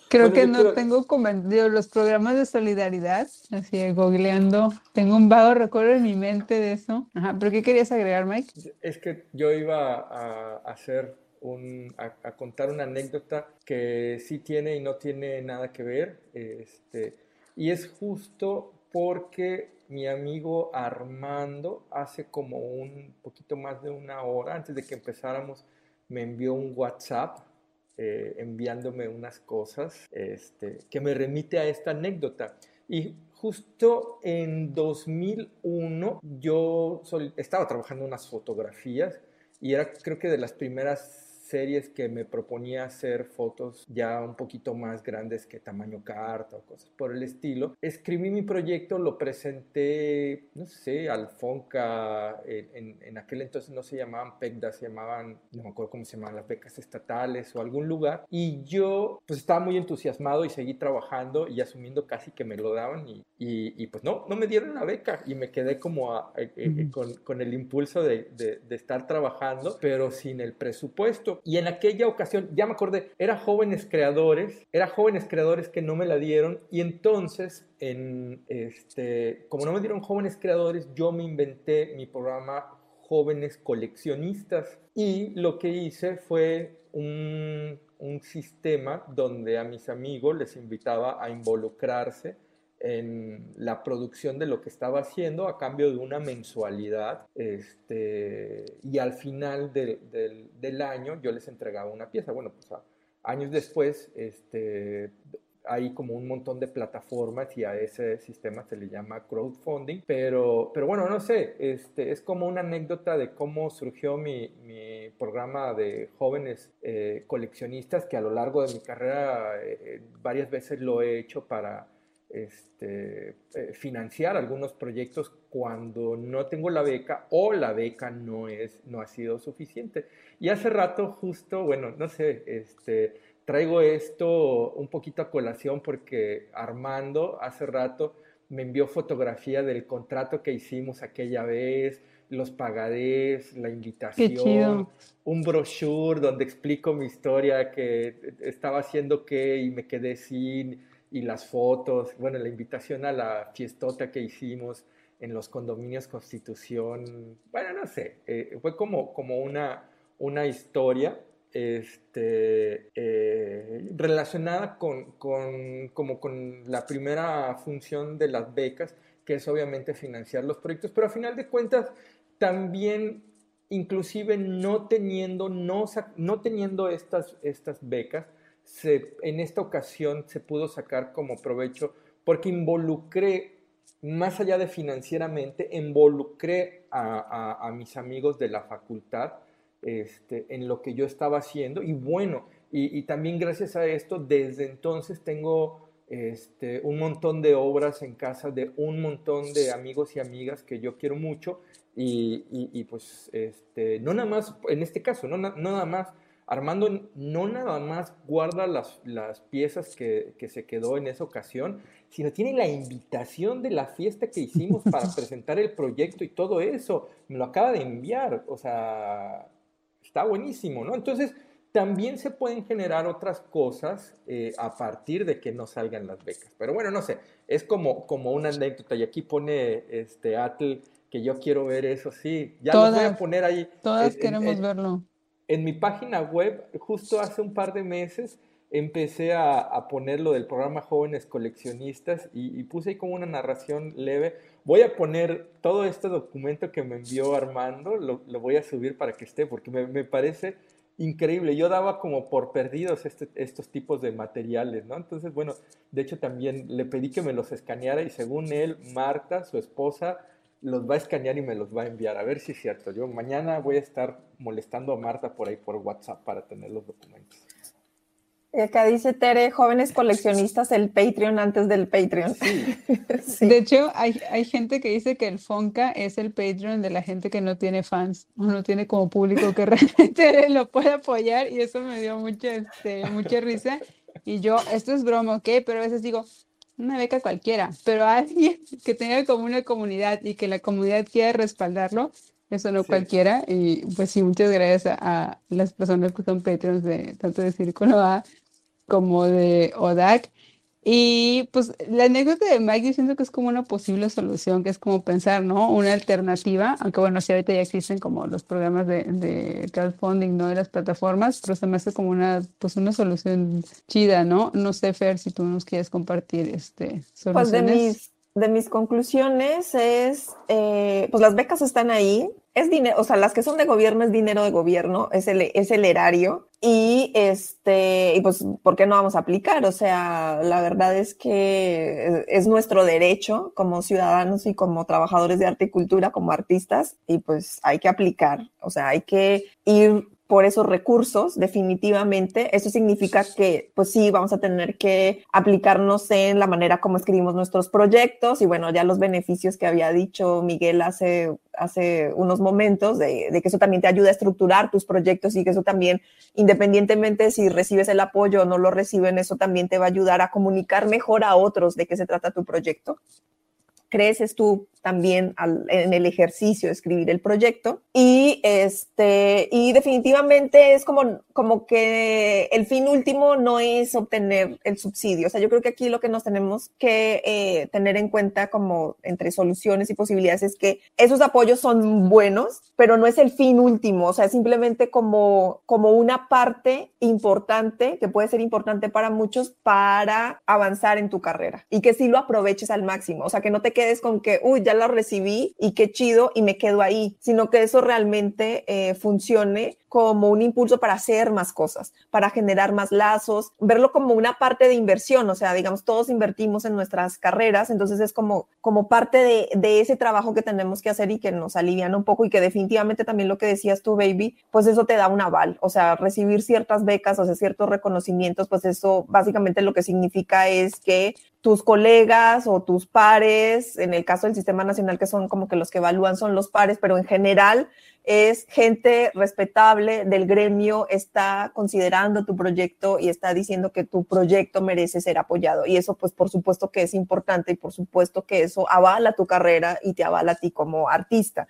Creo que no tengo comentarios. Los programas de solidaridad así googleando. Tengo un vago recuerdo en mi mente de eso. Ajá, ¿pero qué querías agregar, Mike? Es que yo iba a hacer un, a, contar una anécdota que sí tiene y no tiene nada que ver. Este, y es justo porque mi amigo Armando hace como un poquito más de una hora antes de que empezáramos me envió un WhatsApp eh, enviándome unas cosas este, que me remite a esta anécdota. Y justo en 2001 yo estaba trabajando unas fotografías y era creo que de las primeras series que me proponía hacer fotos ya un poquito más grandes que tamaño carta o cosas por el estilo. Escribí mi proyecto, lo presenté, no sé, al Fonca, en, en aquel entonces no se llamaban PECDA, se llamaban, no me acuerdo cómo se llamaban, las becas estatales o algún lugar. Y yo pues estaba muy entusiasmado y seguí trabajando y asumiendo casi que me lo daban y, y, pues no, no me dieron la beca y me quedé como eh, eh, con, con, el impulso de, de, de estar trabajando, pero sin el presupuesto. Y en aquella ocasión, ya me acordé, era jóvenes creadores, era jóvenes creadores que no me la dieron. Y entonces, en este, como no me dieron jóvenes creadores, yo me inventé mi programa Jóvenes Coleccionistas. Y lo que hice fue un, un sistema donde a mis amigos les invitaba a involucrarse en la producción de lo que estaba haciendo a cambio de una mensualidad. Este, y al final del año yo les entregaba una pieza. Bueno, pues años después, este, hay como un montón de plataformas y a ese sistema se le llama crowdfunding, pero, pero bueno, no sé, este, es como una anécdota de cómo surgió mi, mi programa de jóvenes eh, coleccionistas que a lo largo de mi carrera eh, varias veces lo he hecho para este, eh, financiar algunos proyectos cuando no tengo la beca o la beca no, es, no ha sido suficiente. Y hace rato justo, bueno, no sé, este, traigo esto un poquito a colación porque Armando hace rato me envió fotografía del contrato que hicimos aquella vez, los pagarés, la invitación, un brochure donde explico mi historia, que estaba haciendo qué y me quedé sin, y las fotos, bueno, la invitación a la fiestota que hicimos en los condominios Constitución, bueno, no sé, eh, fue como, como una, una historia este, eh, relacionada con, con, como con la primera función de las becas, que es obviamente financiar los proyectos, pero a final de cuentas también inclusive no teniendo, no, no teniendo estas, estas becas, se, en esta ocasión se pudo sacar como provecho porque involucré, más allá de financieramente, involucré a, a, mis amigos de la facultad este, en lo que yo estaba haciendo. Y bueno, y, y también gracias a esto, desde entonces tengo este, un montón de obras en casa de un montón de amigos y amigas que yo quiero mucho. Y, pues, este, no nada más, en este caso, no, nada más, Armando no nada más guarda las, las piezas que, que, se quedó en esa ocasión, sino tiene la invitación de la fiesta que hicimos para presentar el proyecto y todo eso. Me lo acaba de enviar, o sea, está buenísimo, ¿no? Entonces, también se pueden generar otras cosas eh, a partir de que no salgan las becas. Pero bueno, no sé, es como, como una anécdota. Y aquí pone este Atle que yo quiero ver eso, sí. Ya lo voy a poner ahí. Todas queremos verlo. En mi página web, justo hace un par de meses, empecé a, a poner lo del programa Jóvenes Coleccionistas y, puse ahí como una narración leve. Voy a poner todo este documento que me envió Armando, lo, voy a subir para que esté, porque me, me, parece increíble. Yo daba como por perdidos este, estos tipos de materiales, ¿no? Entonces, bueno, de hecho también le pedí que me los escaneara y según él, Marta, su esposa, los va a escanear y me los va a enviar. A ver si es cierto. Yo mañana voy a estar molestando a Marta por ahí por WhatsApp para tener los documentos. acá dice Tere, jóvenes coleccionistas, el Patreon antes del Patreon. Sí. De hecho, hay, hay, gente que dice que el Fonca es el Patreon de la gente que no tiene fans o no tiene como público que realmente lo puede apoyar y eso me dio mucha, este, mucha risa. Y yo, esto es broma, ¿ok? Pero a veces digo, una beca cualquiera, pero alguien que tenga como una comunidad y que la comunidad quiera respaldarlo, eso no cualquiera. Y pues sí, muchas gracias a, las personas que son Patreons de tanto de Círculo A como de ODAC. Y pues la anécdota de Mike yo siento que es como una posible solución, que es como pensar, ¿no? Una alternativa, aunque bueno, sí ahorita ya existen como los programas de, de crowdfunding, ¿no? De las plataformas, pero se me hace como una, pues una solución chida, ¿no? No sé, Fer, si tú nos quieres compartir este soluciones. Pues de mis, de mis conclusiones es, eh, pues las becas están ahí, es dinero, o sea, las que son de gobierno es dinero de gobierno, es el, es el erario. Y este, y pues, ¿por qué no vamos a aplicar? O sea, la verdad es que es nuestro derecho como ciudadanos y como trabajadores de arte y cultura, como artistas, y pues hay que aplicar. O sea, hay que ir por esos recursos, definitivamente. Eso significa que, pues sí, vamos a tener que aplicarnos en la manera como escribimos nuestros proyectos y bueno, ya los beneficios que había dicho Miguel hace, hace unos momentos, de, que eso también te ayuda a estructurar tus proyectos y que eso también, independientemente si recibes el apoyo o no lo reciben, eso también te va a ayudar a comunicar mejor a otros de qué se trata tu proyecto creces tú también en el ejercicio de escribir el proyecto. Y este y definitivamente es como como que el fin último no es obtener el subsidio. O sea yo creo que aquí lo que nos tenemos que eh, tener en cuenta como entre soluciones y posibilidades es que esos apoyos son buenos pero no es el fin último. O sea es simplemente como como una parte importante que puede ser importante para muchos para avanzar en tu carrera y que sí lo aproveches al máximo. O sea que no te quedes con que, uy, ya lo recibí y qué chido y me quedo ahí, sino que eso realmente eh, funcione como un impulso para hacer más cosas, para generar más lazos, verlo como una parte de inversión, o sea, digamos, todos invertimos en nuestras carreras, entonces es como, como parte de, de ese trabajo que tenemos que hacer y que nos alivian un poco y que definitivamente también lo que decías tú, baby, pues eso te da un aval, o sea, recibir ciertas becas, o sea, ciertos reconocimientos, pues eso básicamente lo que significa es que tus colegas o tus pares, en el caso del Sistema Nacional, que son como que los que evalúan son los pares, pero en general es gente respetable del gremio, está considerando tu proyecto y está diciendo que tu proyecto merece ser apoyado. Y eso, pues, por supuesto que es importante y por supuesto que eso avala tu carrera y te avala a ti como artista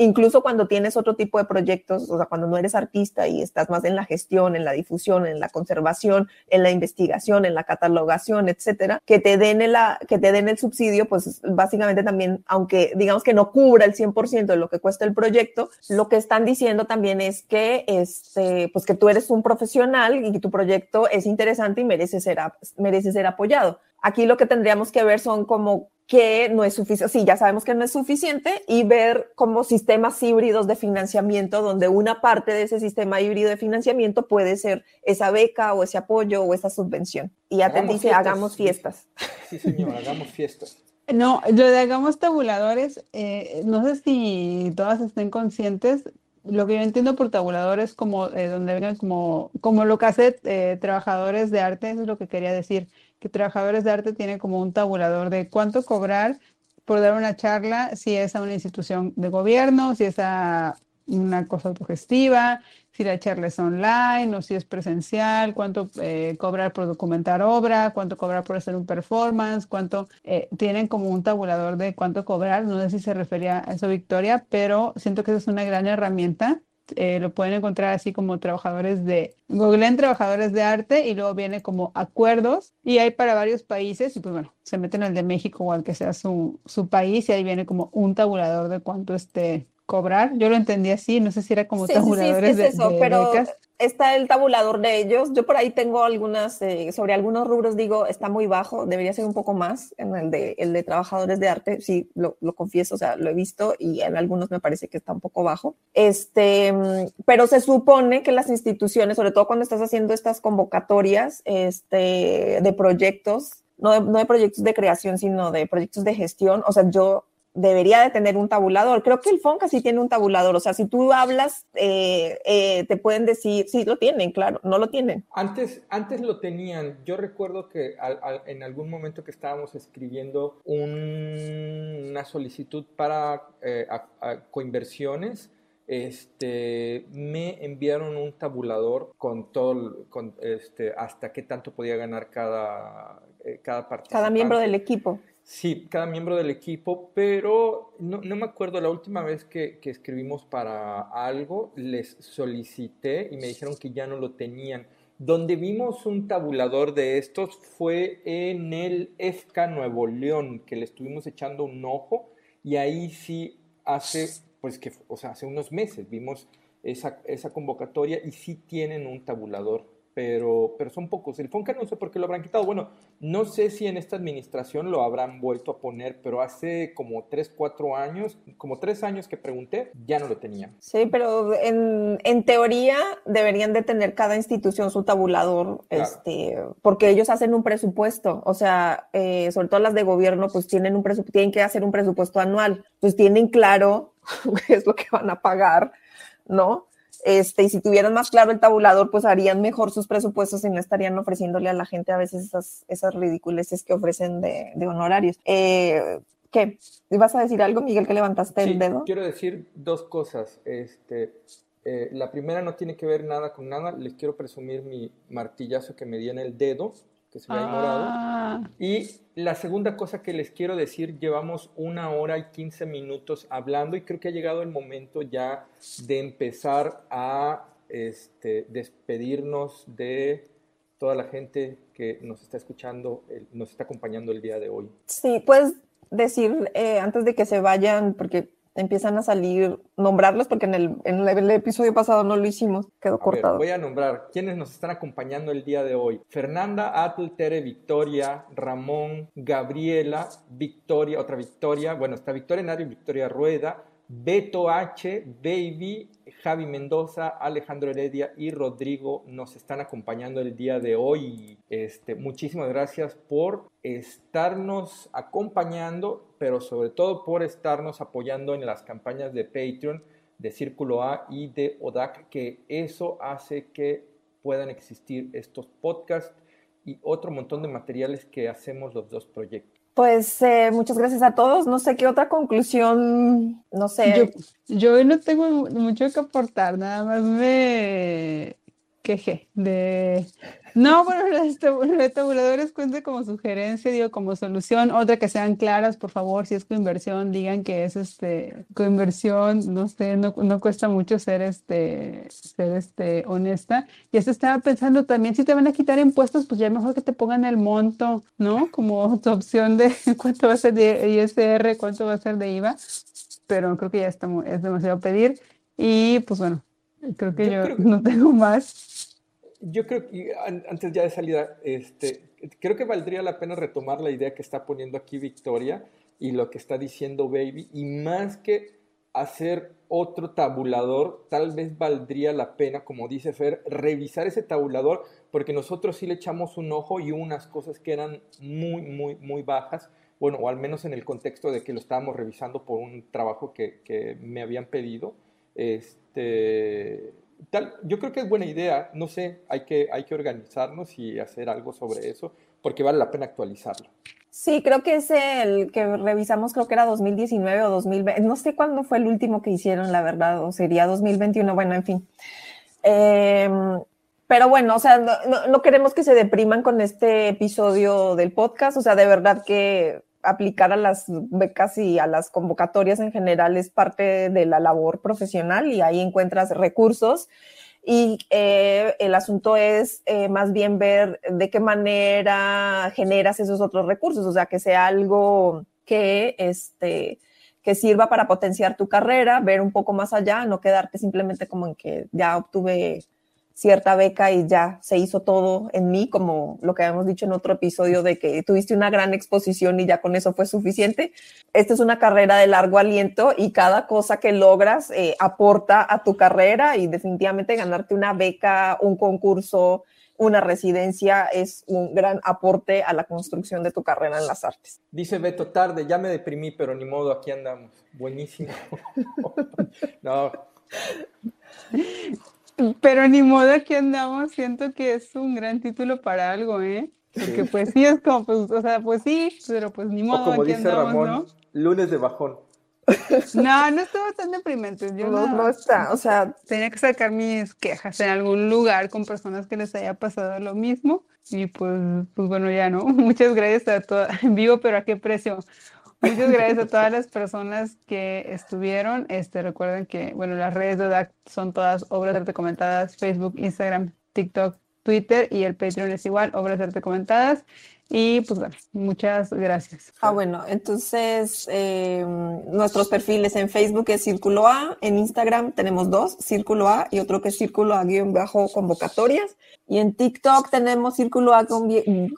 incluso cuando tienes otro tipo de proyectos, o sea, cuando no eres artista y estás más en la gestión, en la difusión, en la conservación, en la investigación, en la catalogación, etcétera, que te den el, que te den el subsidio, pues básicamente también, aunque digamos que no cubra el 100% de lo que cuesta el proyecto, lo que están diciendo también es que, este, pues que tú eres un profesional y que tu proyecto es interesante y merece ser, merece ser apoyado. Aquí lo que tendríamos que ver son como que no es suficiente, sí, ya sabemos que no es suficiente, y ver como sistemas híbridos de financiamiento, donde una parte de ese sistema híbrido de financiamiento puede ser esa beca o ese apoyo o esa subvención. Y ya te dice, hagamos fiestas. Sí, señor, hagamos fiestas. No, lo de hagamos tabuladores, eh, no sé si todas estén conscientes, lo que yo entiendo por tabuladores como eh, donde vengan como, como lo que hace eh, trabajadores de arte, eso es lo que quería decir que Trabajadores de Arte tiene como un tabulador de cuánto cobrar por dar una charla, si es a una institución de gobierno, si es a una cosa autogestiva, si la charla es online o si es presencial, cuánto eh, cobrar por documentar obra, cuánto cobrar por hacer un performance, cuánto eh, tienen como un tabulador de cuánto cobrar. No sé si se refería a eso, Victoria, pero siento que esa es una gran herramienta eh, lo pueden encontrar así como trabajadores de, googleen trabajadores de arte y luego viene como acuerdos y hay para varios países y pues bueno, se meten al de México o al que sea su, su país y ahí viene como un tabulador de cuánto este cobrar. Yo lo entendí así, no sé si era como tabuladores de, pero está el tabulador de ellos. Yo por ahí tengo algunas, eh, sobre algunos rubros digo, está muy bajo, debería ser un poco más en el de, de trabajadores de arte, sí, lo, confieso, o sea, lo he visto y en algunos me parece que está un poco bajo. Este, pero se supone que las instituciones, sobre todo cuando estás haciendo estas convocatorias este, de proyectos, no no de proyectos de creación, sino de proyectos de gestión, o sea, yo debería de tener un tabulador. Creo que el FONCA sí tiene un tabulador. O sea, si tú hablas, eh, eh, te pueden decir, sí, lo tienen, claro, no lo tienen. Antes, antes lo tenían. Yo recuerdo que en algún momento que estábamos escribiendo una solicitud para eh, coinversiones, este, me enviaron un tabulador con todo, con este, hasta qué tanto podía ganar cada, cada participante. Cada miembro del equipo. Sí, cada miembro del equipo, pero no, me acuerdo la última vez que, escribimos para algo, les solicité y me dijeron que ya no lo tenían. Donde vimos un tabulador de estos fue en el EFCA Nuevo León, que le estuvimos echando un ojo y ahí sí hace, pues que, o sea, hace unos meses vimos esa, esa convocatoria y sí tienen un tabulador pero, pero son pocos. El FONCA no sé por qué lo habrán quitado. Bueno, no sé si en esta administración lo habrán vuelto a poner, pero hace como 3, 4 años, como 3 años que pregunté, ya no lo tenían. Sí, pero en, en teoría deberían de tener cada institución su tabulador, este, porque ellos hacen un presupuesto, o sea, eh, sobre todo las de gobierno, pues tienen, un tienen que hacer un presupuesto anual, pues tienen claro qué es lo que van a pagar, ¿no? Este, y si tuvieran más claro el tabulador, pues harían mejor sus presupuestos y no estarían ofreciéndole a la gente a veces esas, esas ridiculeces que ofrecen de, honorarios. Eh, ¿Qué? ¿Vas a decir algo, Miguel, que levantaste el dedo? Quiero decir dos cosas. Este, eh, la primera no tiene que ver nada con nada. Les quiero presumir mi martillazo que me di en el dedo que se me ha ignorado. Ah. Y la segunda cosa que les quiero decir, llevamos una hora y 15 minutos hablando y creo que ha llegado el momento ya de empezar a este, despedirnos de toda la gente que nos está escuchando, nos está acompañando el día de hoy. Sí, puedes decir eh, antes de que se vayan, porque empiezan a salir, nombrarlos, porque en el, en el episodio pasado no lo hicimos, quedó cortado. voy a nombrar quienes nos están acompañando el día de hoy. Fernanda Atl, Tere Victoria, Ramón, Gabriela, Victoria, otra Victoria, bueno, está Victoria Nario, Victoria Rueda, Beto H, Baby, Javi Mendoza, Alejandro Heredia y Rodrigo nos están acompañando el día de hoy. Este, muchísimas gracias por estarnos acompañando, pero sobre todo por estarnos apoyando en las campañas de Patreon de Círculo A y de ODAC, que eso hace que puedan existir estos podcasts y otro montón de materiales que hacemos los dos proyectos. Pues eh, muchas gracias a todos. No sé qué otra conclusión, no sé. Yo, yo no tengo mucho que aportar, nada más me quejé de no, bueno, los tabuladores cuente como sugerencia, digo, como solución. Otra que sean claras, por favor, si es coinversión, digan que es este coinversión, no sé, no, no cuesta mucho ser este, ser este honesta. Y eso estaba pensando también, si te van a quitar impuestos, pues ya mejor que te pongan el monto, ¿no? Como tu opción de cuánto va a ser de ISR, cuánto va a ser de IVA. Pero creo que ya está, es demasiado pedir. Y pues bueno, creo que yo, no tengo más yo creo que antes ya de salida, este, creo que valdría la pena retomar la idea que está poniendo aquí Victoria y lo que está diciendo Baby, y más que hacer otro tabulador, tal vez valdría la pena, como dice Fer, revisar ese tabulador, porque nosotros sí le echamos un ojo y unas cosas que eran muy, muy, muy bajas, bueno, o al menos en el contexto de que lo estábamos revisando por un trabajo que, que me habían pedido, este, yo creo que es buena idea, no sé, hay que, hay que organizarnos y hacer algo sobre eso, porque vale la pena actualizarlo. Sí, creo que es el que revisamos, creo que era 2019 o 2020, no sé cuándo fue el último que hicieron, la verdad, o sería 2021, bueno, en fin. Em, pero bueno, o sea, no, no, queremos que se depriman con este episodio del podcast, o sea, de verdad que aplicar a las becas y a las convocatorias en general es parte de la labor profesional y ahí encuentras recursos. Y eh, el asunto es eh, más bien ver de qué manera generas esos otros recursos, o sea, que sea algo que, este, que sirva para potenciar tu carrera, ver un poco más allá, no quedarte simplemente como en que ya obtuve cierta beca y ya se hizo todo en mí, como lo que habíamos dicho en otro episodio de que tuviste una gran exposición y ya con eso fue suficiente. Esta es una carrera de largo aliento y cada cosa que logras eh, aporta a tu carrera y definitivamente ganarte una beca, un concurso, una residencia es un gran aporte a la construcción de tu carrera en las artes. Dice Beto, tarde, ya me deprimí, pero ni modo, aquí andamos. Buenísimo. no. Pero ni modo aquí andamos, siento que es un gran título para algo, ¿eh? Porque pues sí es como, pues, o sea, pues sí, pero pues ni modo. como dice Ramón, lunes de bajón. No, no estuvo tan deprimente. Yo no, no, está, o sea. Tenía que sacar mis quejas en algún lugar con personas que les haya pasado lo mismo. Y pues, pues bueno, ya no. Muchas gracias a todas. En vivo, pero ¿a qué precio? Muchas gracias a todas las personas que estuvieron. Este, recuerden que, bueno, las redes de DAC son todas obras de arte comentadas, Facebook, Instagram, TikTok, Twitter y el Patreon es igual, obras de arte comentadas. Y pues bueno, muchas gracias. Ah, bueno, entonces eh, nuestros perfiles en Facebook es Círculo A, en Instagram tenemos dos, Círculo A y otro que es Círculo A guion bajo convocatorias. Y en TikTok tenemos Círculo A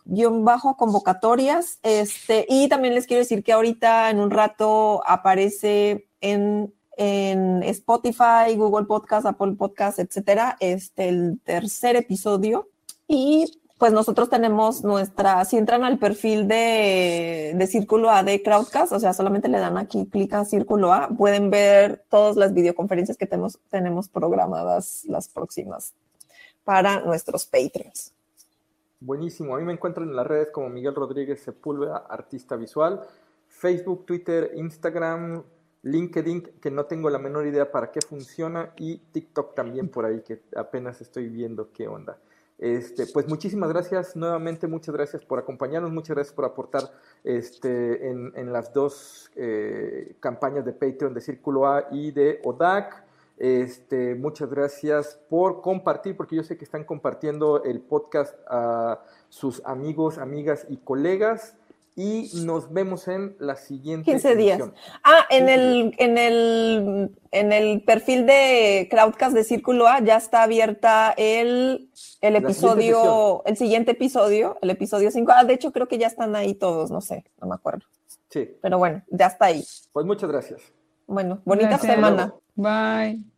guion bajo convocatorias. Este, y también les quiero decir que ahorita en un rato aparece en, en Spotify, Google Podcast, Apple Podcast, etcétera, este, el tercer episodio. Y pues nosotros tenemos nuestra, si entran al perfil de, de Círculo A de Crowdcast, o sea, solamente le dan aquí, clic a Círculo A, pueden ver todas las videoconferencias que tenemos, tenemos programadas las próximas para nuestros Patreons. Buenísimo, a mí me encuentran en las redes como Miguel Rodríguez Sepúlveda, artista visual, Facebook, Twitter, Instagram, LinkedIn, que no tengo la menor idea para qué funciona, y TikTok también por ahí, que apenas estoy viendo qué onda. Este, pues muchísimas gracias nuevamente, muchas gracias por acompañarnos, muchas gracias por aportar este, en, las dos eh, campañas de Patreon de Círculo A y de ODAC. Este, muchas gracias por compartir, porque yo sé que están compartiendo el podcast a sus amigos, amigas y colegas y nos vemos en la siguiente 15 días. Ah, en el, en el, en el perfil de Crowdcast de Círculo A ya está abierta el, el episodio, el siguiente episodio, el episodio 5. Ah, de hecho creo que ya están ahí todos, no sé, no me acuerdo. Sí. Pero bueno, ya está ahí. Pues muchas gracias. Bueno, bonita Gracias. semana. Bye.